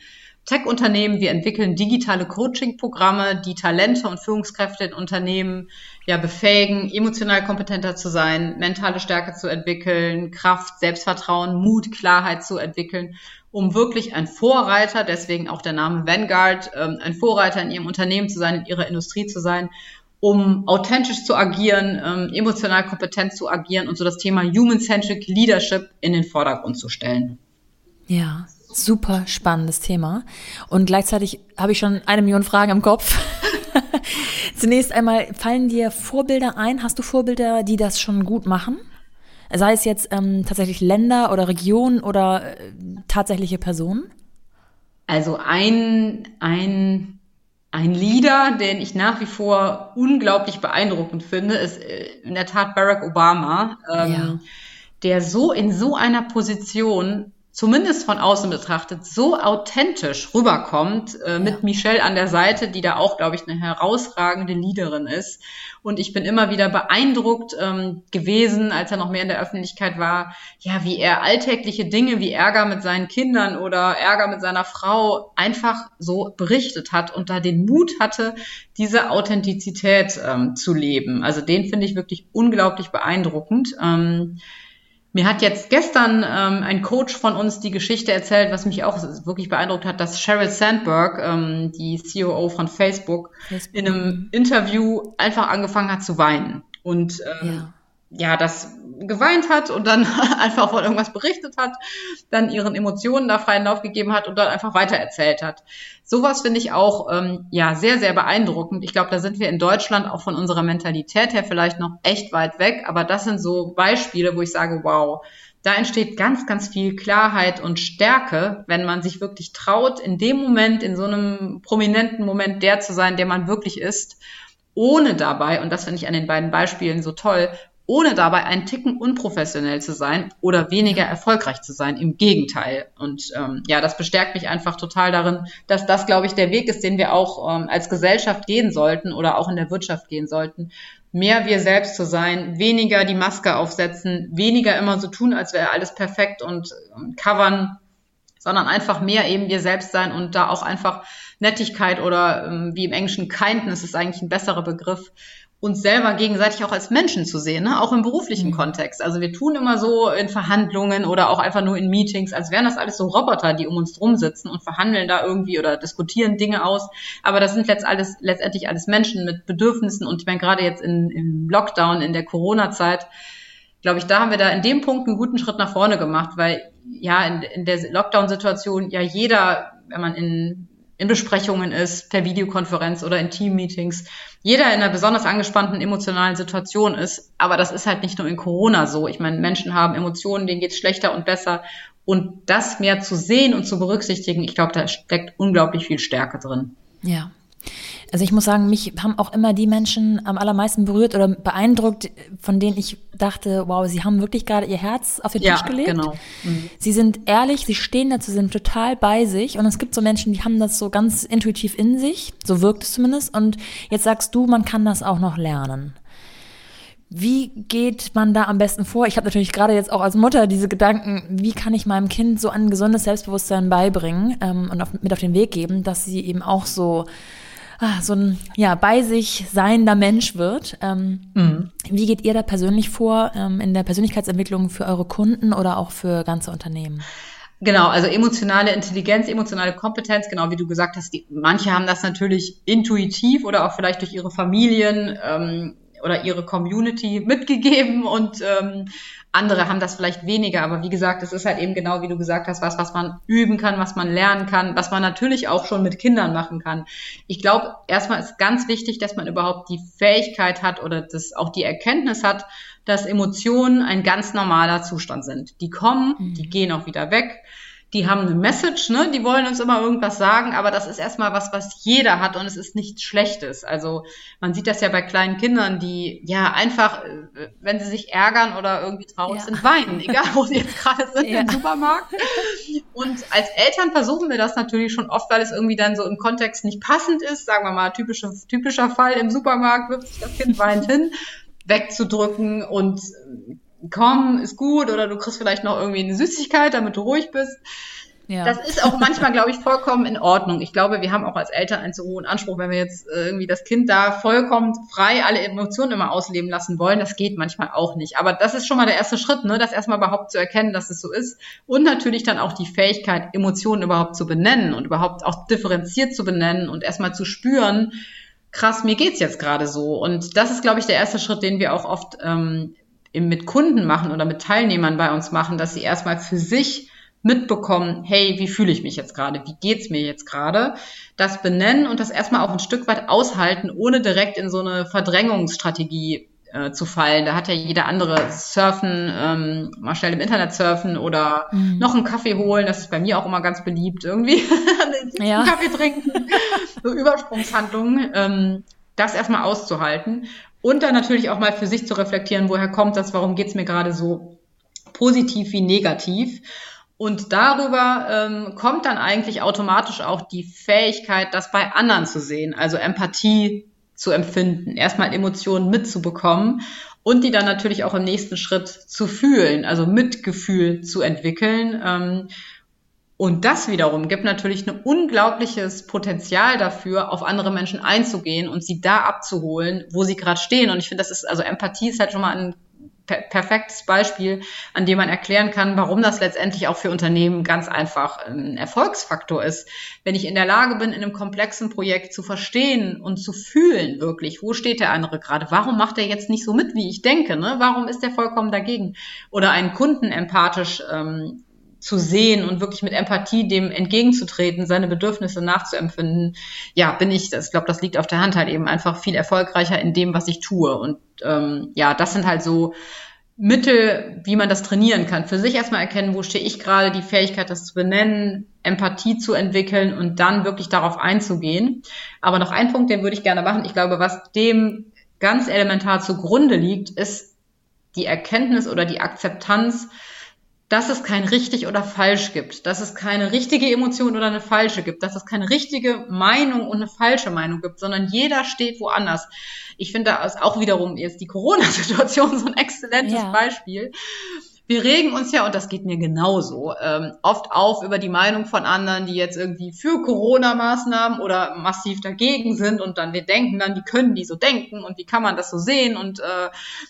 Tech-Unternehmen. Wir entwickeln digitale Coaching-Programme, die Talente und Führungskräfte in Unternehmen ja befähigen, emotional kompetenter zu sein, mentale Stärke zu entwickeln, Kraft, Selbstvertrauen, Mut, Klarheit zu entwickeln, um wirklich ein Vorreiter, deswegen auch der Name Vanguard, ähm, ein Vorreiter in ihrem Unternehmen zu sein, in ihrer Industrie zu sein um authentisch zu agieren, ähm, emotional kompetent zu agieren und so das Thema Human-Centric Leadership in den Vordergrund zu stellen. Ja, super spannendes Thema. Und gleichzeitig habe ich schon eine Million Fragen im Kopf. Zunächst einmal, fallen dir Vorbilder ein? Hast du Vorbilder, die das schon gut machen? Sei es jetzt ähm, tatsächlich Länder oder Regionen oder äh, tatsächliche Personen? Also ein, ein ein Leader, den ich nach wie vor unglaublich beeindruckend finde, ist äh, in der Tat Barack Obama, ähm, ja. der so in so einer Position zumindest von außen betrachtet, so authentisch rüberkommt, äh, mit Michelle an der Seite, die da auch, glaube ich, eine herausragende Leaderin ist. Und ich bin immer wieder beeindruckt ähm, gewesen, als er noch mehr in der Öffentlichkeit war, ja, wie er alltägliche Dinge wie Ärger mit seinen Kindern oder Ärger mit seiner Frau einfach so berichtet hat und da den Mut hatte, diese Authentizität ähm, zu leben. Also den finde ich wirklich unglaublich beeindruckend. Ähm, mir hat jetzt gestern ähm, ein Coach von uns die Geschichte erzählt, was mich auch wirklich beeindruckt hat, dass Sheryl Sandberg, ähm, die COO von Facebook, Facebook, in einem Interview einfach angefangen hat zu weinen. Und ähm, ja. ja, das geweint hat und dann einfach von irgendwas berichtet hat, dann ihren Emotionen da freien Lauf gegeben hat und dann einfach weitererzählt hat. Sowas finde ich auch ähm, ja sehr, sehr beeindruckend. Ich glaube, da sind wir in Deutschland auch von unserer Mentalität her vielleicht noch echt weit weg, aber das sind so Beispiele, wo ich sage, wow, da entsteht ganz, ganz viel Klarheit und Stärke, wenn man sich wirklich traut, in dem Moment, in so einem prominenten Moment der zu sein, der man wirklich ist, ohne dabei, und das finde ich an den beiden Beispielen so toll, ohne dabei einen Ticken unprofessionell zu sein oder weniger erfolgreich zu sein. Im Gegenteil. Und ähm, ja, das bestärkt mich einfach total darin, dass das, glaube ich, der Weg ist, den wir auch ähm, als Gesellschaft gehen sollten oder auch in der Wirtschaft gehen sollten. Mehr wir selbst zu sein, weniger die Maske aufsetzen, weniger immer so tun, als wäre alles perfekt und, und covern, sondern einfach mehr eben wir selbst sein und da auch einfach Nettigkeit oder ähm, wie im Englischen Kindness ist eigentlich ein besserer Begriff, uns selber gegenseitig auch als Menschen zu sehen, ne? auch im beruflichen mhm. Kontext. Also wir tun immer so in Verhandlungen oder auch einfach nur in Meetings, als wären das alles so Roboter, die um uns drum sitzen und verhandeln da irgendwie oder diskutieren Dinge aus. Aber das sind letzt alles, letztendlich alles Menschen mit Bedürfnissen und ich meine gerade jetzt in, im Lockdown, in der Corona-Zeit, glaube ich, da haben wir da in dem Punkt einen guten Schritt nach vorne gemacht, weil ja in, in der Lockdown-Situation ja jeder, wenn man in in Besprechungen ist, per Videokonferenz oder in Teammeetings, jeder in einer besonders angespannten emotionalen Situation ist. Aber das ist halt nicht nur in Corona so. Ich meine, Menschen haben Emotionen, denen geht's schlechter und besser. Und das mehr zu sehen und zu berücksichtigen, ich glaube, da steckt unglaublich viel Stärke drin. Ja, also ich muss sagen, mich haben auch immer die Menschen am allermeisten berührt oder beeindruckt, von denen ich dachte, wow, sie haben wirklich gerade ihr Herz auf den ja, Tisch gelegt. Genau. Mhm. Sie sind ehrlich, sie stehen dazu, sind total bei sich. Und es gibt so Menschen, die haben das so ganz intuitiv in sich, so wirkt es zumindest. Und jetzt sagst du, man kann das auch noch lernen. Wie geht man da am besten vor? Ich habe natürlich gerade jetzt auch als Mutter diese Gedanken, wie kann ich meinem Kind so ein gesundes Selbstbewusstsein beibringen ähm, und auf, mit auf den Weg geben, dass sie eben auch so ah, so ein ja, bei sich seiender Mensch wird. Ähm, mhm. Wie geht ihr da persönlich vor ähm, in der Persönlichkeitsentwicklung für eure Kunden oder auch für ganze Unternehmen? Genau, also emotionale Intelligenz, emotionale Kompetenz, genau wie du gesagt hast, die, manche haben das natürlich intuitiv oder auch vielleicht durch ihre Familien ähm, oder ihre Community mitgegeben und ähm, andere haben das vielleicht weniger, aber wie gesagt, es ist halt eben genau wie du gesagt hast, was, was man üben kann, was man lernen kann, was man natürlich auch schon mit Kindern machen kann. Ich glaube, erstmal ist ganz wichtig, dass man überhaupt die Fähigkeit hat oder das auch die Erkenntnis hat, dass Emotionen ein ganz normaler Zustand sind. Die kommen, mhm. die gehen auch wieder weg die haben eine Message, ne? Die wollen uns immer irgendwas sagen, aber das ist erstmal was, was jeder hat und es ist nichts Schlechtes. Also man sieht das ja bei kleinen Kindern, die ja einfach, äh, wenn sie sich ärgern oder irgendwie traurig ja. sind, weinen, egal wo sie jetzt gerade sind ja. im Supermarkt. Und als Eltern versuchen wir das natürlich schon oft, weil es irgendwie dann so im Kontext nicht passend ist. Sagen wir mal, typische, typischer Fall im Supermarkt wirft sich das Kind weinend hin wegzudrücken und komm, ist gut oder du kriegst vielleicht noch irgendwie eine Süßigkeit, damit du ruhig bist. Ja. Das ist auch manchmal, glaube ich, vollkommen in Ordnung. Ich glaube, wir haben auch als Eltern einen zu hohen Anspruch, wenn wir jetzt äh, irgendwie das Kind da vollkommen frei alle Emotionen immer ausleben lassen wollen. Das geht manchmal auch nicht. Aber das ist schon mal der erste Schritt, ne? das erstmal überhaupt zu erkennen, dass es so ist. Und natürlich dann auch die Fähigkeit, Emotionen überhaupt zu benennen und überhaupt auch differenziert zu benennen und erstmal zu spüren, krass, mir geht's jetzt gerade so. Und das ist, glaube ich, der erste Schritt, den wir auch oft ähm, mit Kunden machen oder mit Teilnehmern bei uns machen, dass sie erstmal für sich mitbekommen, hey, wie fühle ich mich jetzt gerade? Wie geht's mir jetzt gerade? Das benennen und das erstmal auch ein Stück weit aushalten, ohne direkt in so eine Verdrängungsstrategie äh, zu fallen. Da hat ja jeder andere Surfen, ähm, mal schnell im Internet surfen oder mhm. noch einen Kaffee holen. Das ist bei mir auch immer ganz beliebt, irgendwie. ja. Kaffee trinken, so Übersprungshandlungen. Ähm, das erstmal auszuhalten und dann natürlich auch mal für sich zu reflektieren, woher kommt das, warum geht's mir gerade so positiv wie negativ. Und darüber ähm, kommt dann eigentlich automatisch auch die Fähigkeit, das bei anderen zu sehen, also Empathie zu empfinden, erstmal Emotionen mitzubekommen und die dann natürlich auch im nächsten Schritt zu fühlen, also Mitgefühl zu entwickeln. Ähm, und das wiederum gibt natürlich ein unglaubliches Potenzial dafür, auf andere Menschen einzugehen und sie da abzuholen, wo sie gerade stehen. Und ich finde, das ist, also Empathie ist halt schon mal ein per perfektes Beispiel, an dem man erklären kann, warum das letztendlich auch für Unternehmen ganz einfach ein Erfolgsfaktor ist. Wenn ich in der Lage bin, in einem komplexen Projekt zu verstehen und zu fühlen wirklich, wo steht der andere gerade? Warum macht er jetzt nicht so mit, wie ich denke? Ne? Warum ist er vollkommen dagegen? Oder einen Kunden empathisch ähm, zu sehen und wirklich mit Empathie dem entgegenzutreten, seine Bedürfnisse nachzuempfinden, ja, bin ich, das, ich glaube, das liegt auf der Hand halt eben einfach viel erfolgreicher in dem, was ich tue. Und ähm, ja, das sind halt so Mittel, wie man das trainieren kann. Für sich erstmal erkennen, wo stehe ich gerade, die Fähigkeit, das zu benennen, Empathie zu entwickeln und dann wirklich darauf einzugehen. Aber noch ein Punkt, den würde ich gerne machen. Ich glaube, was dem ganz elementar zugrunde liegt, ist die Erkenntnis oder die Akzeptanz, dass es kein richtig oder falsch gibt, dass es keine richtige Emotion oder eine falsche gibt, dass es keine richtige Meinung und eine falsche Meinung gibt, sondern jeder steht woanders. Ich finde, da ist auch wiederum jetzt die Corona-Situation so ein exzellentes ja. Beispiel. Wir regen uns ja, und das geht mir genauso, ähm, oft auf über die Meinung von anderen, die jetzt irgendwie für Corona-Maßnahmen oder massiv dagegen sind und dann wir denken dann, die können die so denken und wie kann man das so sehen und äh,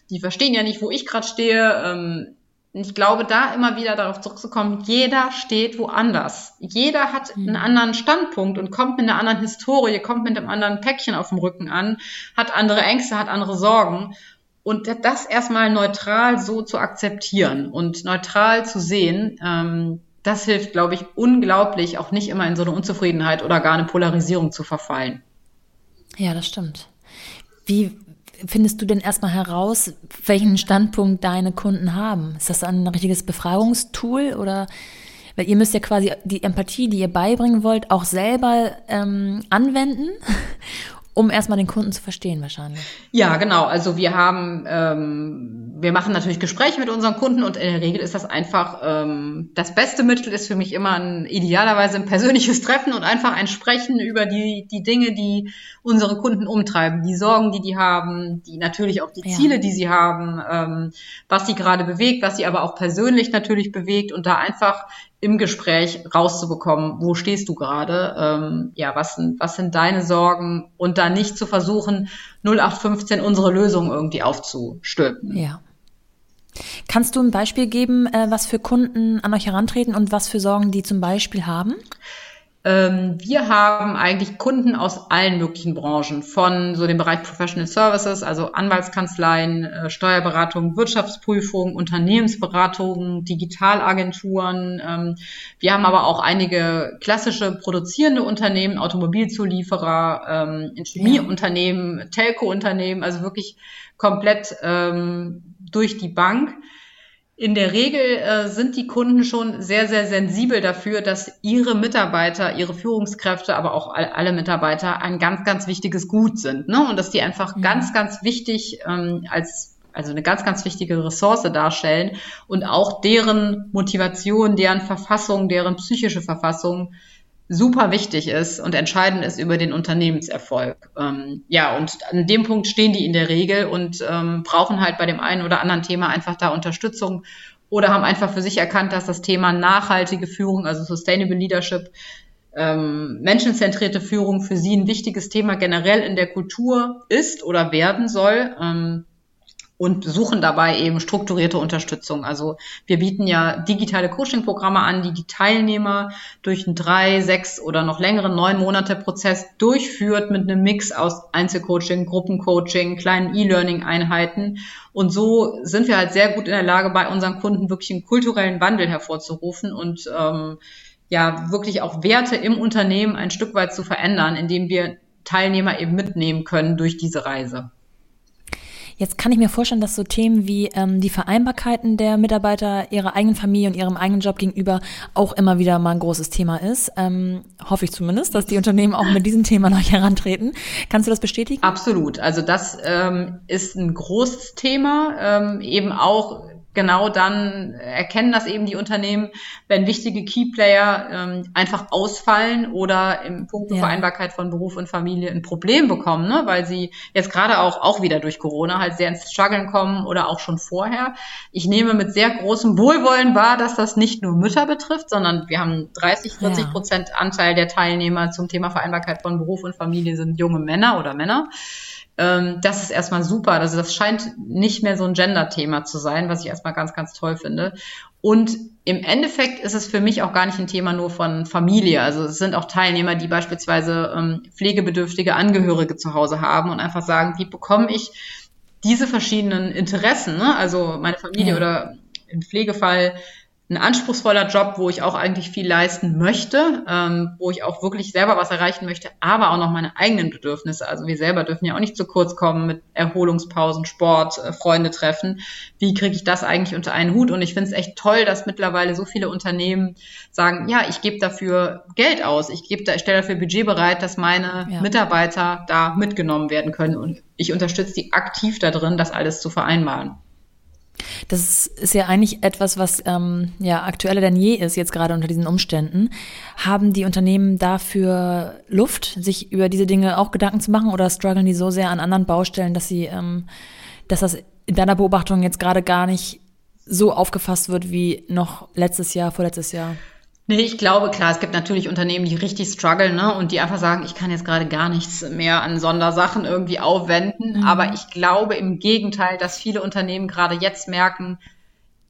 die verstehen ja nicht, wo ich gerade stehe. Ähm, ich glaube, da immer wieder darauf zurückzukommen, jeder steht woanders. Jeder hat einen anderen Standpunkt und kommt mit einer anderen Historie, kommt mit einem anderen Päckchen auf dem Rücken an, hat andere Ängste, hat andere Sorgen. Und das erstmal neutral so zu akzeptieren und neutral zu sehen, ähm, das hilft, glaube ich, unglaublich, auch nicht immer in so eine Unzufriedenheit oder gar eine Polarisierung zu verfallen. Ja, das stimmt. Wie findest du denn erstmal heraus, welchen Standpunkt deine Kunden haben? Ist das ein richtiges Befragungstool oder weil ihr müsst ja quasi die Empathie, die ihr beibringen wollt, auch selber ähm, anwenden um erstmal den Kunden zu verstehen wahrscheinlich. Ja, genau. Also wir haben, ähm, wir machen natürlich Gespräche mit unseren Kunden und in der Regel ist das einfach ähm, das beste Mittel ist für mich immer ein, idealerweise ein persönliches Treffen und einfach ein Sprechen über die die Dinge, die unsere Kunden umtreiben, die Sorgen, die die haben, die natürlich auch die ja. Ziele, die sie haben, ähm, was sie gerade bewegt, was sie aber auch persönlich natürlich bewegt und da einfach im Gespräch rauszubekommen, wo stehst du gerade, ähm, ja, was sind, was sind deine Sorgen und da nicht zu versuchen, 0815 unsere Lösung irgendwie aufzustülpen. Ja. Kannst du ein Beispiel geben, äh, was für Kunden an euch herantreten und was für Sorgen die zum Beispiel haben? Ähm, wir haben eigentlich Kunden aus allen möglichen Branchen, von so dem Bereich Professional Services, also Anwaltskanzleien, äh, Steuerberatung, Wirtschaftsprüfung, Unternehmensberatung, Digitalagenturen. Ähm, wir haben aber auch einige klassische produzierende Unternehmen, Automobilzulieferer, ähm, Chemieunternehmen, Telco-Unternehmen, also wirklich komplett durch die Bank. In der Regel äh, sind die Kunden schon sehr, sehr sensibel dafür, dass ihre Mitarbeiter, ihre Führungskräfte, aber auch all, alle Mitarbeiter ein ganz, ganz wichtiges Gut sind. Ne? Und dass die einfach mhm. ganz, ganz wichtig ähm, als also eine ganz, ganz wichtige Ressource darstellen und auch deren Motivation, deren Verfassung, deren psychische Verfassung super wichtig ist und entscheidend ist über den Unternehmenserfolg. Ähm, ja, und an dem Punkt stehen die in der Regel und ähm, brauchen halt bei dem einen oder anderen Thema einfach da Unterstützung oder haben einfach für sich erkannt, dass das Thema nachhaltige Führung, also Sustainable Leadership, ähm, menschenzentrierte Führung für sie ein wichtiges Thema generell in der Kultur ist oder werden soll. Ähm, und suchen dabei eben strukturierte Unterstützung. Also wir bieten ja digitale Coaching-Programme an, die die Teilnehmer durch einen drei, sechs oder noch längeren neun Monate Prozess durchführt mit einem Mix aus Einzelcoaching, Gruppencoaching, kleinen E-Learning-Einheiten. Und so sind wir halt sehr gut in der Lage, bei unseren Kunden wirklich einen kulturellen Wandel hervorzurufen und ähm, ja wirklich auch Werte im Unternehmen ein Stück weit zu verändern, indem wir Teilnehmer eben mitnehmen können durch diese Reise. Jetzt kann ich mir vorstellen, dass so Themen wie ähm, die Vereinbarkeiten der Mitarbeiter ihrer eigenen Familie und ihrem eigenen Job gegenüber auch immer wieder mal ein großes Thema ist. Ähm, hoffe ich zumindest, dass die Unternehmen auch mit diesem Thema noch herantreten. Kannst du das bestätigen? Absolut. Also das ähm, ist ein großes Thema, ähm, eben auch genau dann erkennen das eben die Unternehmen, wenn wichtige Keyplayer ähm, einfach ausfallen oder im Punkt ja. Vereinbarkeit von Beruf und Familie ein Problem bekommen, ne? weil sie jetzt gerade auch, auch wieder durch Corona halt sehr ins Struggeln kommen oder auch schon vorher. Ich nehme mit sehr großem Wohlwollen wahr, dass das nicht nur Mütter betrifft, sondern wir haben 30, 40 Prozent ja. Anteil der Teilnehmer zum Thema Vereinbarkeit von Beruf und Familie sind junge Männer oder Männer. Ähm, das ist erstmal super. Also das scheint nicht mehr so ein Gender-Thema zu sein, was ich erstmal ganz, ganz toll finde. Und im Endeffekt ist es für mich auch gar nicht ein Thema nur von Familie. Also es sind auch Teilnehmer, die beispielsweise ähm, pflegebedürftige Angehörige zu Hause haben und einfach sagen, wie bekomme ich diese verschiedenen Interessen, ne? also meine Familie ja. oder im Pflegefall ein anspruchsvoller Job, wo ich auch eigentlich viel leisten möchte, ähm, wo ich auch wirklich selber was erreichen möchte, aber auch noch meine eigenen Bedürfnisse. Also wir selber dürfen ja auch nicht zu kurz kommen mit Erholungspausen, Sport, äh, Freunde treffen. Wie kriege ich das eigentlich unter einen Hut? Und ich finde es echt toll, dass mittlerweile so viele Unternehmen sagen, ja, ich gebe dafür Geld aus, ich gebe da, stelle dafür Budget bereit, dass meine ja. Mitarbeiter da mitgenommen werden können. Und ich unterstütze die aktiv da drin, das alles zu vereinbaren. Das ist ja eigentlich etwas, was ähm, ja aktueller denn je ist, jetzt gerade unter diesen Umständen. Haben die Unternehmen dafür Luft, sich über diese Dinge auch Gedanken zu machen oder strugglen die so sehr an anderen Baustellen, dass sie, ähm, dass das in deiner Beobachtung jetzt gerade gar nicht so aufgefasst wird wie noch letztes Jahr, vorletztes Jahr? Nee, ich glaube, klar, es gibt natürlich Unternehmen, die richtig strugglen, ne, und die einfach sagen, ich kann jetzt gerade gar nichts mehr an Sondersachen irgendwie aufwenden. Mhm. Aber ich glaube im Gegenteil, dass viele Unternehmen gerade jetzt merken,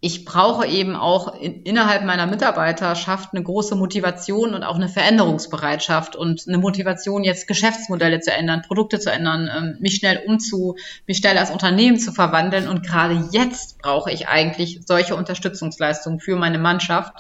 ich brauche eben auch in, innerhalb meiner Mitarbeiterschaft eine große Motivation und auch eine Veränderungsbereitschaft und eine Motivation, jetzt Geschäftsmodelle zu ändern, Produkte zu ändern, ähm, mich schnell umzu, mich schnell als Unternehmen zu verwandeln. Und gerade jetzt brauche ich eigentlich solche Unterstützungsleistungen für meine Mannschaft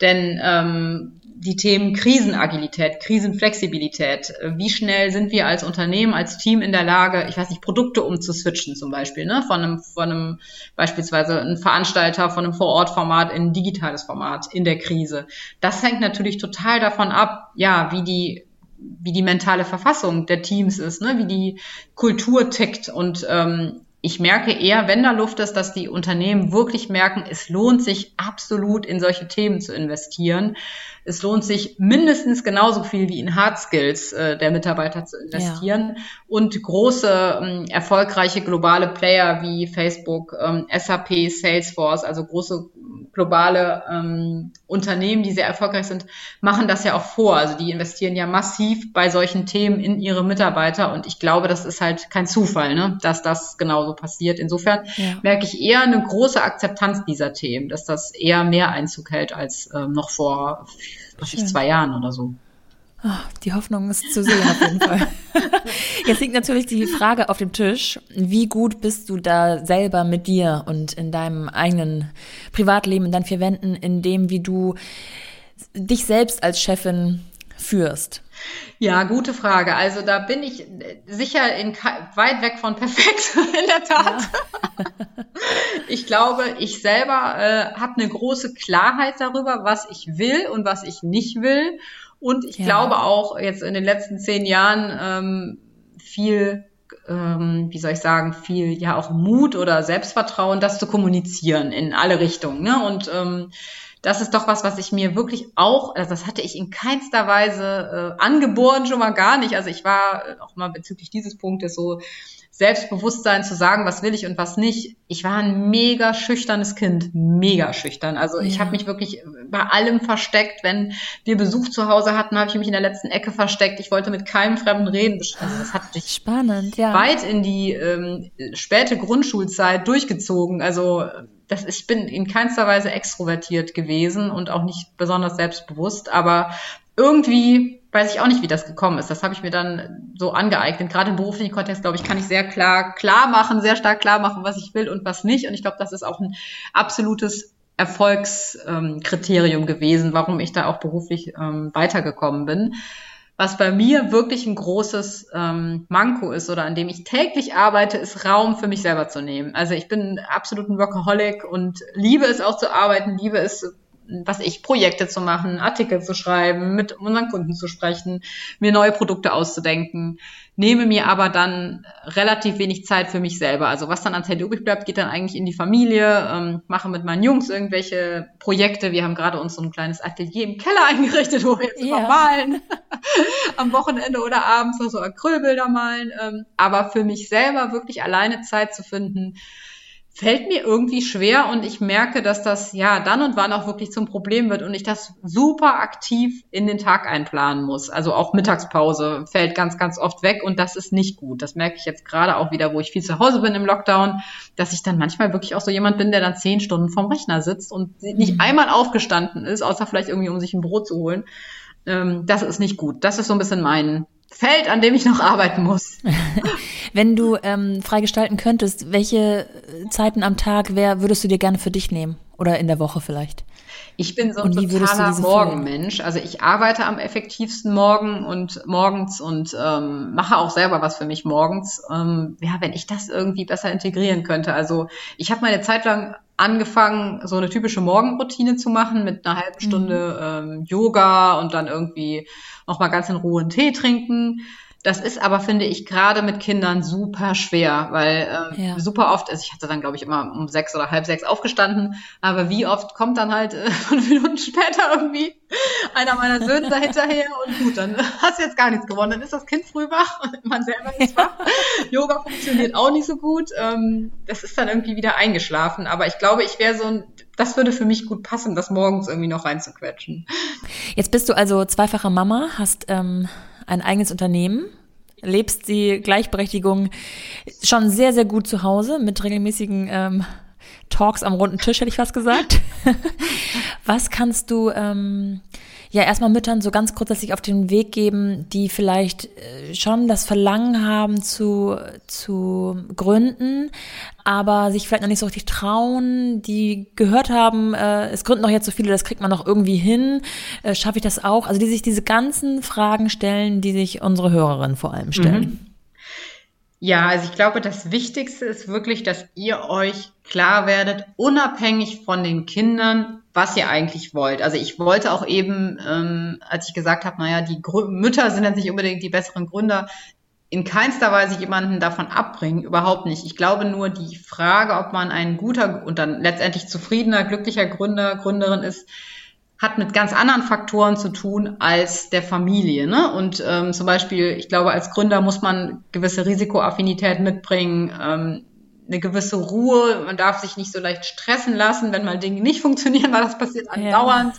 denn ähm, die Themen Krisenagilität, Krisenflexibilität, äh, wie schnell sind wir als Unternehmen, als Team in der Lage, ich weiß nicht, Produkte umzuswitchen zum Beispiel, ne? von einem, von einem beispielsweise ein Veranstalter von einem Vorortformat in ein digitales Format in der Krise. Das hängt natürlich total davon ab, ja, wie die wie die mentale Verfassung der Teams ist, ne? wie die Kultur tickt und ähm, ich merke eher, wenn da Luft ist, dass die Unternehmen wirklich merken, es lohnt sich absolut in solche Themen zu investieren. Es lohnt sich mindestens genauso viel wie in Hard Skills äh, der Mitarbeiter zu investieren. Ja. Und große, ähm, erfolgreiche globale Player wie Facebook, ähm, SAP, Salesforce, also große globale ähm, Unternehmen, die sehr erfolgreich sind, machen das ja auch vor. Also die investieren ja massiv bei solchen Themen in ihre Mitarbeiter und ich glaube, das ist halt kein Zufall, ne, dass das genauso passiert. Insofern ja. merke ich eher eine große Akzeptanz dieser Themen, dass das eher mehr Einzug hält als ähm, noch vor was ich, zwei Jahren oder so. Oh, die Hoffnung ist zu sehen auf jeden Fall. Jetzt liegt natürlich die Frage auf dem Tisch, wie gut bist du da selber mit dir und in deinem eigenen Privatleben, in deinen vier Wänden, in dem, wie du dich selbst als Chefin führst? Ja, gute Frage. Also da bin ich sicher in, weit weg von perfekt, in der Tat. Ja. ich glaube, ich selber äh, habe eine große Klarheit darüber, was ich will und was ich nicht will und ich ja. glaube auch jetzt in den letzten zehn Jahren ähm, viel, ähm, wie soll ich sagen, viel ja auch Mut oder Selbstvertrauen, das zu kommunizieren in alle Richtungen. Ne? Und ähm, das ist doch was, was ich mir wirklich auch, also das hatte ich in keinster Weise äh, angeboren, schon mal gar nicht. Also ich war auch mal bezüglich dieses Punktes so Selbstbewusstsein zu sagen, was will ich und was nicht. Ich war ein mega schüchternes Kind, mega schüchtern. Also ja. ich habe mich wirklich bei allem versteckt. Wenn wir Besuch zu Hause hatten, habe ich mich in der letzten Ecke versteckt. Ich wollte mit keinem Fremden reden. Also das hat sich spannend, ja. weit in die ähm, späte Grundschulzeit durchgezogen. Also das, ich bin in keinster Weise extrovertiert gewesen und auch nicht besonders selbstbewusst, aber irgendwie weiß ich auch nicht, wie das gekommen ist. Das habe ich mir dann so angeeignet. Gerade im beruflichen Kontext, glaube ich, kann ich sehr klar klar machen, sehr stark klar machen, was ich will und was nicht. Und ich glaube, das ist auch ein absolutes Erfolgskriterium ähm, gewesen, warum ich da auch beruflich ähm, weitergekommen bin. Was bei mir wirklich ein großes ähm, Manko ist oder an dem ich täglich arbeite, ist Raum für mich selber zu nehmen. Also ich bin absolut ein Workaholic und liebe es auch zu arbeiten, liebe es was ich, Projekte zu machen, Artikel zu schreiben, mit unseren Kunden zu sprechen, mir neue Produkte auszudenken, nehme mir aber dann relativ wenig Zeit für mich selber. Also was dann an Zeit übrig bleibt, geht dann eigentlich in die Familie, ähm, mache mit meinen Jungs irgendwelche Projekte. Wir haben gerade uns so ein kleines Atelier im Keller eingerichtet, wo wir jetzt ja. malen. Am Wochenende oder abends noch so Acrylbilder malen. Ähm, aber für mich selber wirklich alleine Zeit zu finden, fällt mir irgendwie schwer und ich merke, dass das ja dann und wann auch wirklich zum Problem wird und ich das super aktiv in den Tag einplanen muss. Also auch Mittagspause fällt ganz, ganz oft weg und das ist nicht gut. Das merke ich jetzt gerade auch wieder, wo ich viel zu Hause bin im Lockdown, dass ich dann manchmal wirklich auch so jemand bin, der dann zehn Stunden vorm Rechner sitzt und nicht mhm. einmal aufgestanden ist, außer vielleicht irgendwie, um sich ein Brot zu holen. Ähm, das ist nicht gut. Das ist so ein bisschen mein Feld, an dem ich noch arbeiten muss. Wenn du ähm, frei gestalten könntest, welche Zeiten am Tag wär, würdest du dir gerne für dich nehmen? Oder in der Woche vielleicht? Ich bin so ein totaler Morgenmensch. Also ich arbeite am effektivsten morgen und morgens und ähm, mache auch selber was für mich morgens. Ähm, ja, wenn ich das irgendwie besser integrieren könnte. Also ich habe meine Zeit lang angefangen, so eine typische Morgenroutine zu machen mit einer halben Stunde mhm. ähm, Yoga und dann irgendwie noch mal ganz in Ruhe einen Tee trinken. Das ist aber, finde ich, gerade mit Kindern super schwer, weil äh, ja. super oft, also ich hatte dann, glaube ich, immer um sechs oder halb sechs aufgestanden, aber wie oft kommt dann halt äh, fünf Minuten später irgendwie einer meiner Söhne da hinterher und gut, dann hast du jetzt gar nichts gewonnen. Dann ist das Kind früh wach und man selber ist wach. Yoga funktioniert auch nicht so gut. Ähm, das ist dann irgendwie wieder eingeschlafen. Aber ich glaube, ich wäre so ein, das würde für mich gut passen, das morgens irgendwie noch reinzuquetschen. Jetzt bist du also zweifache Mama, hast ähm, ein eigenes Unternehmen, lebst die Gleichberechtigung schon sehr, sehr gut zu Hause mit regelmäßigen ähm, Talks am runden Tisch, hätte ich fast gesagt. Was kannst du ähm, ja erstmal Müttern so ganz grundsätzlich auf den Weg geben, die vielleicht äh, schon das Verlangen haben zu, zu gründen, aber sich vielleicht noch nicht so richtig trauen, die gehört haben, äh, es gründen noch jetzt so viele, das kriegt man noch irgendwie hin, äh, schaffe ich das auch? Also die sich diese ganzen Fragen stellen, die sich unsere Hörerinnen vor allem stellen. Mhm. Ja, also ich glaube, das Wichtigste ist wirklich, dass ihr euch klar werdet, unabhängig von den Kindern, was ihr eigentlich wollt. Also ich wollte auch eben, ähm, als ich gesagt habe, naja, die Grü Mütter sind dann nicht unbedingt die besseren Gründer, in keinster Weise jemanden davon abbringen, überhaupt nicht. Ich glaube nur, die Frage, ob man ein guter und dann letztendlich zufriedener, glücklicher Gründer, Gründerin ist, hat mit ganz anderen Faktoren zu tun als der Familie. Ne? Und ähm, zum Beispiel, ich glaube, als Gründer muss man gewisse Risikoaffinität mitbringen, ähm, eine gewisse Ruhe. Man darf sich nicht so leicht stressen lassen, wenn mal Dinge nicht funktionieren, weil das passiert andauernd.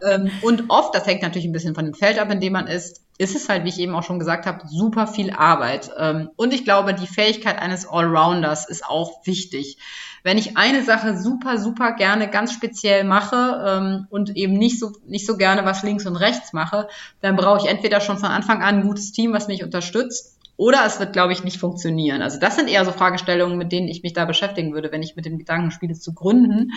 Ja. ähm, und oft, das hängt natürlich ein bisschen von dem Feld ab, in dem man ist, ist es halt, wie ich eben auch schon gesagt habe, super viel Arbeit. Ähm, und ich glaube, die Fähigkeit eines Allrounders ist auch wichtig wenn ich eine Sache super, super gerne ganz speziell mache ähm, und eben nicht so, nicht so gerne was links und rechts mache, dann brauche ich entweder schon von Anfang an ein gutes Team, was mich unterstützt, oder es wird, glaube ich, nicht funktionieren. Also das sind eher so Fragestellungen, mit denen ich mich da beschäftigen würde, wenn ich mit dem Gedanken spiele, zu gründen.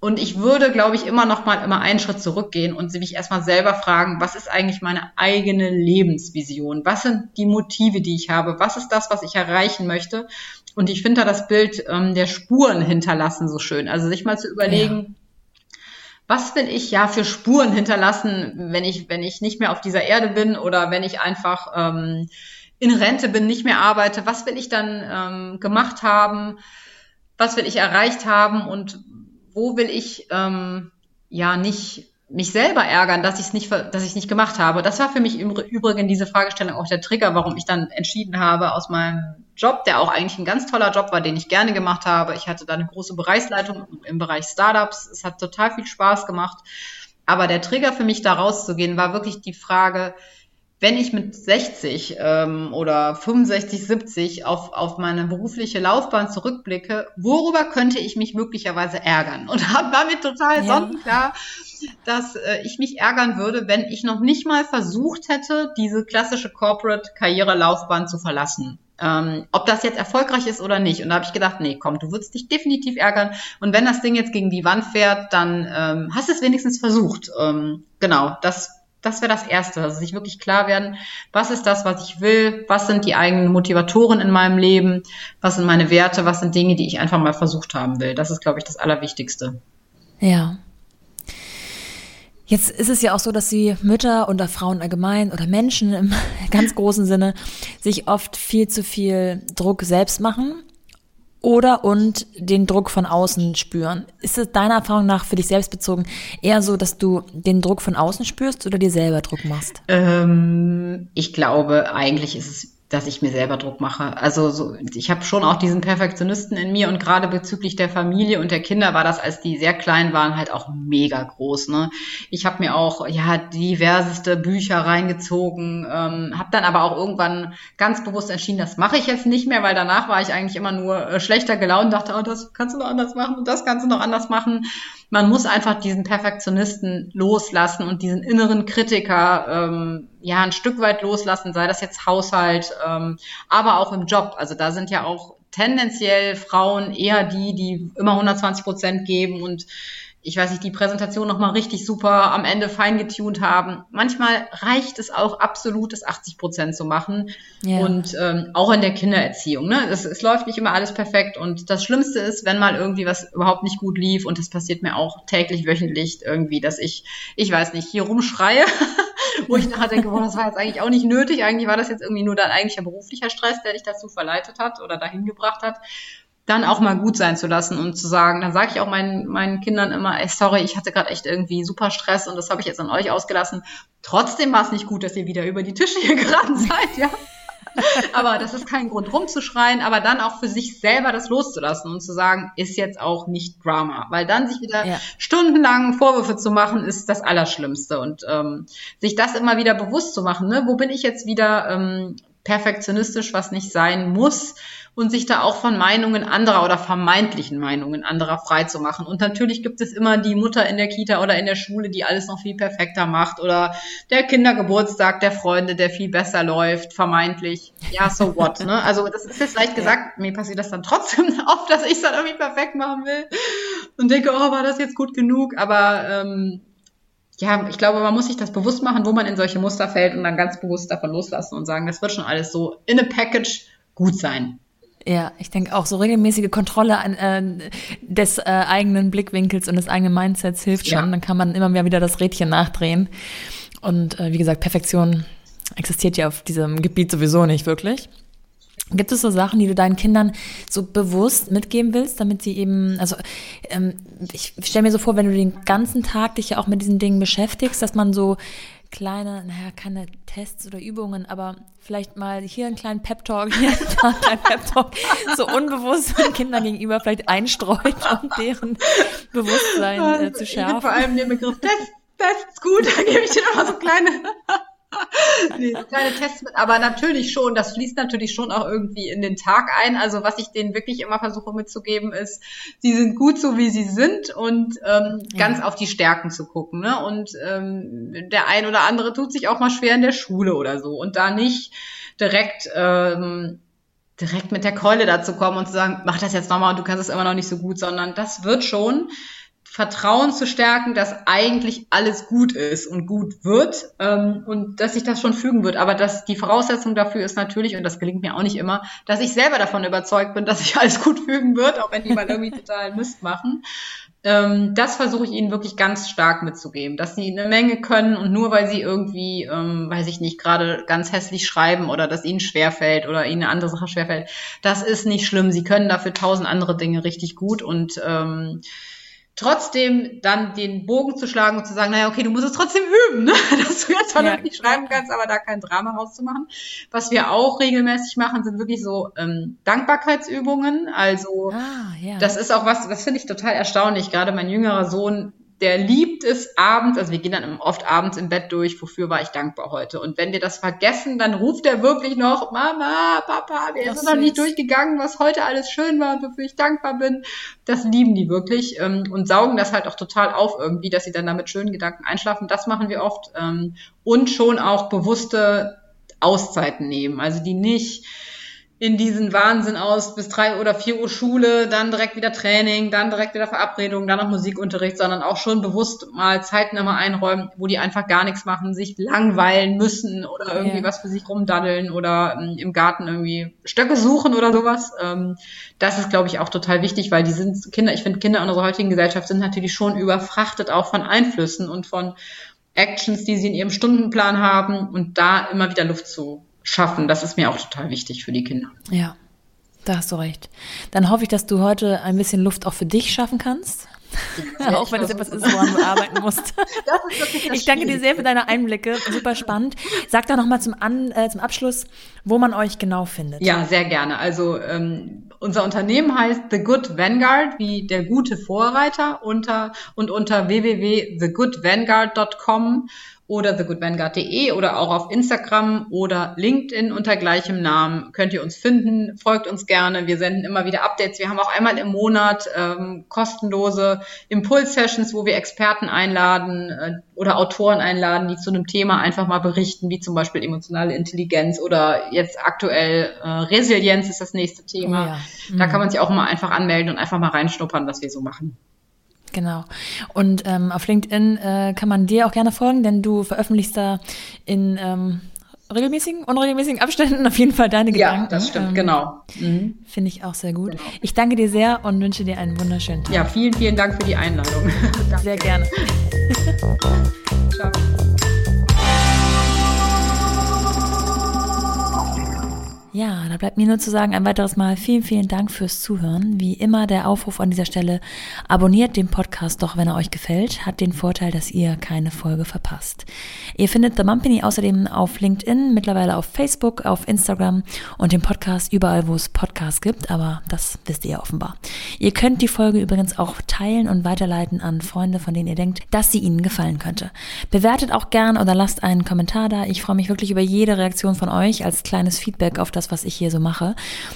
Und ich würde, glaube ich, immer noch mal immer einen Schritt zurückgehen und mich erstmal selber fragen, was ist eigentlich meine eigene Lebensvision? Was sind die Motive, die ich habe? Was ist das, was ich erreichen möchte? Und ich finde da das Bild ähm, der Spuren hinterlassen so schön. Also sich mal zu überlegen, ja. was will ich ja für Spuren hinterlassen, wenn ich, wenn ich nicht mehr auf dieser Erde bin oder wenn ich einfach ähm, in Rente bin, nicht mehr arbeite, was will ich dann ähm, gemacht haben, was will ich erreicht haben und wo will ich ähm, ja nicht mich selber ärgern, dass ich es nicht, dass ich nicht gemacht habe. Das war für mich im Übrigen diese Fragestellung auch der Trigger, warum ich dann entschieden habe, aus meinem Job, der auch eigentlich ein ganz toller Job war, den ich gerne gemacht habe. Ich hatte da eine große Bereichsleitung im Bereich Startups. Es hat total viel Spaß gemacht. Aber der Trigger für mich da rauszugehen war wirklich die Frage, wenn ich mit 60 ähm, oder 65, 70 auf, auf meine berufliche Laufbahn zurückblicke, worüber könnte ich mich möglicherweise ärgern? Und war mir total ja. sonnenklar, dass äh, ich mich ärgern würde, wenn ich noch nicht mal versucht hätte, diese klassische Corporate-Karrierelaufbahn zu verlassen. Ähm, ob das jetzt erfolgreich ist oder nicht. Und da habe ich gedacht, nee, komm, du würdest dich definitiv ärgern. Und wenn das Ding jetzt gegen die Wand fährt, dann ähm, hast du es wenigstens versucht. Ähm, genau, das das wäre das Erste, also sich wirklich klar werden, was ist das, was ich will, was sind die eigenen Motivatoren in meinem Leben, was sind meine Werte, was sind Dinge, die ich einfach mal versucht haben will. Das ist, glaube ich, das Allerwichtigste. Ja. Jetzt ist es ja auch so, dass die Mütter oder Frauen allgemein oder Menschen im ganz großen Sinne sich oft viel zu viel Druck selbst machen oder und den Druck von außen spüren. Ist es deiner Erfahrung nach für dich selbst bezogen eher so, dass du den Druck von außen spürst oder dir selber Druck machst? Ähm, ich glaube, eigentlich ist es dass ich mir selber Druck mache. Also so, ich habe schon auch diesen Perfektionisten in mir und gerade bezüglich der Familie und der Kinder war das, als die sehr klein waren, halt auch mega groß. Ne? Ich habe mir auch ja diverseste Bücher reingezogen, ähm, habe dann aber auch irgendwann ganz bewusst entschieden, das mache ich jetzt nicht mehr, weil danach war ich eigentlich immer nur äh, schlechter gelaunt, dachte, oh, das kannst du noch anders machen und das kannst du noch anders machen. Man muss einfach diesen Perfektionisten loslassen und diesen inneren Kritiker ähm, ja ein Stück weit loslassen, sei das jetzt Haushalt, ähm, aber auch im Job. Also da sind ja auch tendenziell Frauen eher die, die immer 120 Prozent geben und ich weiß nicht, die Präsentation nochmal richtig super am Ende fein getuned haben. Manchmal reicht es auch absolut, das 80 Prozent zu machen. Ja. Und ähm, auch in der Kindererziehung. Ne? Es, es läuft nicht immer alles perfekt. Und das Schlimmste ist, wenn mal irgendwie was überhaupt nicht gut lief. Und das passiert mir auch täglich, wöchentlich irgendwie, dass ich, ich weiß nicht, hier rumschreie. wo ich nachher denke, boah, das war jetzt eigentlich auch nicht nötig. Eigentlich war das jetzt irgendwie nur dein eigentlicher beruflicher Stress, der dich dazu verleitet hat oder dahin gebracht hat dann auch mal gut sein zu lassen und zu sagen, dann sage ich auch meinen, meinen Kindern immer, ey, sorry, ich hatte gerade echt irgendwie super Stress und das habe ich jetzt an euch ausgelassen. Trotzdem war es nicht gut, dass ihr wieder über die Tische hier geraten seid, ja. aber das ist kein Grund rumzuschreien, aber dann auch für sich selber das loszulassen und zu sagen, ist jetzt auch nicht Drama, weil dann sich wieder ja. stundenlang Vorwürfe zu machen, ist das Allerschlimmste und ähm, sich das immer wieder bewusst zu machen, ne? wo bin ich jetzt wieder ähm, perfektionistisch, was nicht sein muss und sich da auch von Meinungen anderer oder vermeintlichen Meinungen anderer frei zu machen. Und natürlich gibt es immer die Mutter in der Kita oder in der Schule, die alles noch viel perfekter macht oder der Kindergeburtstag der Freunde, der viel besser läuft, vermeintlich. Ja, so what, ne? Also das ist jetzt leicht gesagt, mir passiert das dann trotzdem oft, dass ich es dann irgendwie perfekt machen will und denke, oh, war das jetzt gut genug? Aber ähm, ja, ich glaube, man muss sich das bewusst machen, wo man in solche Muster fällt und dann ganz bewusst davon loslassen und sagen, das wird schon alles so in a package gut sein. Ja, ich denke auch so regelmäßige Kontrolle an, äh, des äh, eigenen Blickwinkels und des eigenen Mindsets hilft schon. Ja. Dann kann man immer mehr wieder das Rädchen nachdrehen. Und äh, wie gesagt, Perfektion existiert ja auf diesem Gebiet sowieso nicht wirklich. Gibt es so Sachen, die du deinen Kindern so bewusst mitgeben willst, damit sie eben, also ähm, ich stelle mir so vor, wenn du den ganzen Tag dich ja auch mit diesen Dingen beschäftigst, dass man so kleine, naja, keine Tests oder Übungen, aber vielleicht mal hier einen kleinen Pep-Talk, hier einen kleinen Pep-Talk, so unbewusst den Kindern gegenüber vielleicht einstreut, um deren Bewusstsein äh, zu schärfen. vor allem den Begriff Test, Test ist gut, da gebe ich dir noch mal so kleine nee, so kleine Tests mit, aber natürlich schon, das fließt natürlich schon auch irgendwie in den Tag ein. Also was ich denen wirklich immer versuche mitzugeben, ist, sie sind gut so wie sie sind und ähm, ja. ganz auf die Stärken zu gucken. Ne? Und ähm, der ein oder andere tut sich auch mal schwer in der Schule oder so und da nicht direkt ähm, direkt mit der Keule dazu kommen und zu sagen, mach das jetzt nochmal und du kannst es immer noch nicht so gut, sondern das wird schon. Vertrauen zu stärken, dass eigentlich alles gut ist und gut wird ähm, und dass sich das schon fügen wird. Aber dass die Voraussetzung dafür ist natürlich, und das gelingt mir auch nicht immer, dass ich selber davon überzeugt bin, dass sich alles gut fügen wird, auch wenn die mal irgendwie total Mist machen. Ähm, das versuche ich ihnen wirklich ganz stark mitzugeben, dass sie eine Menge können und nur weil sie irgendwie, ähm, weiß ich nicht, gerade ganz hässlich schreiben oder dass ihnen schwerfällt oder ihnen eine andere Sache schwerfällt, das ist nicht schlimm. Sie können dafür tausend andere Dinge richtig gut und ähm, trotzdem dann den Bogen zu schlagen und zu sagen, naja, okay, du musst es trotzdem üben, ne? dass du jetzt vernünftig ja. schreiben kannst, aber da kein Drama rauszumachen. Was wir auch regelmäßig machen, sind wirklich so ähm, Dankbarkeitsübungen. Also ah, ja. das ist auch was, das finde ich total erstaunlich. Gerade mein jüngerer Sohn der liebt es abends, also wir gehen dann oft abends im Bett durch, wofür war ich dankbar heute. Und wenn wir das vergessen, dann ruft er wirklich noch, Mama, Papa, wir sind noch nicht durchgegangen, was heute alles schön war und wofür ich dankbar bin. Das lieben die wirklich ähm, und saugen das halt auch total auf irgendwie, dass sie dann damit schönen Gedanken einschlafen. Das machen wir oft. Ähm, und schon auch bewusste Auszeiten nehmen. Also die nicht in diesen Wahnsinn aus, bis drei oder vier Uhr Schule, dann direkt wieder Training, dann direkt wieder Verabredung, dann noch Musikunterricht, sondern auch schon bewusst mal Zeiten immer einräumen, wo die einfach gar nichts machen, sich langweilen müssen oder irgendwie yeah. was für sich rumdaddeln oder ähm, im Garten irgendwie Stöcke suchen oder sowas. Ähm, das ist, glaube ich, auch total wichtig, weil die sind Kinder, ich finde Kinder in unserer heutigen Gesellschaft sind natürlich schon überfrachtet auch von Einflüssen und von Actions, die sie in ihrem Stundenplan haben und da immer wieder Luft zu schaffen. Das ist mir auch total wichtig für die Kinder. Ja, da hast du recht. Dann hoffe ich, dass du heute ein bisschen Luft auch für dich schaffen kannst. Ja, auch wenn es etwas ist, woran du arbeiten musst. ich danke dir sehr für deine Einblicke. Super spannend. Sag da nochmal zum, äh, zum Abschluss, wo man euch genau findet. Ja, sehr gerne. Also ähm, unser Unternehmen heißt The Good Vanguard, wie der gute Vorreiter unter und unter www.thegoodvanguard.com oder thegoodvanguard.de oder auch auf Instagram oder LinkedIn unter gleichem Namen könnt ihr uns finden. Folgt uns gerne. Wir senden immer wieder Updates. Wir haben auch einmal im Monat ähm, kostenlose Impuls-Sessions, wo wir Experten einladen äh, oder Autoren einladen, die zu einem Thema einfach mal berichten, wie zum Beispiel emotionale Intelligenz oder jetzt aktuell äh, Resilienz ist das nächste Thema. Oh ja. mhm. Da kann man sich auch mal einfach anmelden und einfach mal reinschnuppern, was wir so machen. Genau. Und ähm, auf LinkedIn äh, kann man dir auch gerne folgen, denn du veröffentlichst da in ähm, regelmäßigen, unregelmäßigen Abständen auf jeden Fall deine Gedanken. Ja, das stimmt, ähm, genau. Mhm. Finde ich auch sehr gut. Genau. Ich danke dir sehr und wünsche dir einen wunderschönen Tag. Ja, vielen, vielen Dank für die Einladung. sehr gerne. Ciao. Ja, da bleibt mir nur zu sagen, ein weiteres Mal vielen, vielen Dank fürs Zuhören. Wie immer der Aufruf an dieser Stelle, abonniert den Podcast doch, wenn er euch gefällt, hat den Vorteil, dass ihr keine Folge verpasst. Ihr findet The Mumpany außerdem auf LinkedIn, mittlerweile auf Facebook, auf Instagram und den Podcast überall, wo es Podcasts gibt, aber das wisst ihr offenbar. Ihr könnt die Folge übrigens auch teilen und weiterleiten an Freunde, von denen ihr denkt, dass sie ihnen gefallen könnte. Bewertet auch gern oder lasst einen Kommentar da. Ich freue mich wirklich über jede Reaktion von euch als kleines Feedback auf das das, was ich hier so mache.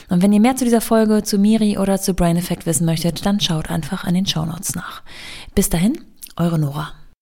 Und wenn ihr mehr zu dieser Folge, zu Miri oder zu Brain Effect wissen möchtet, dann schaut einfach an den Show Notes nach. Bis dahin, eure Nora.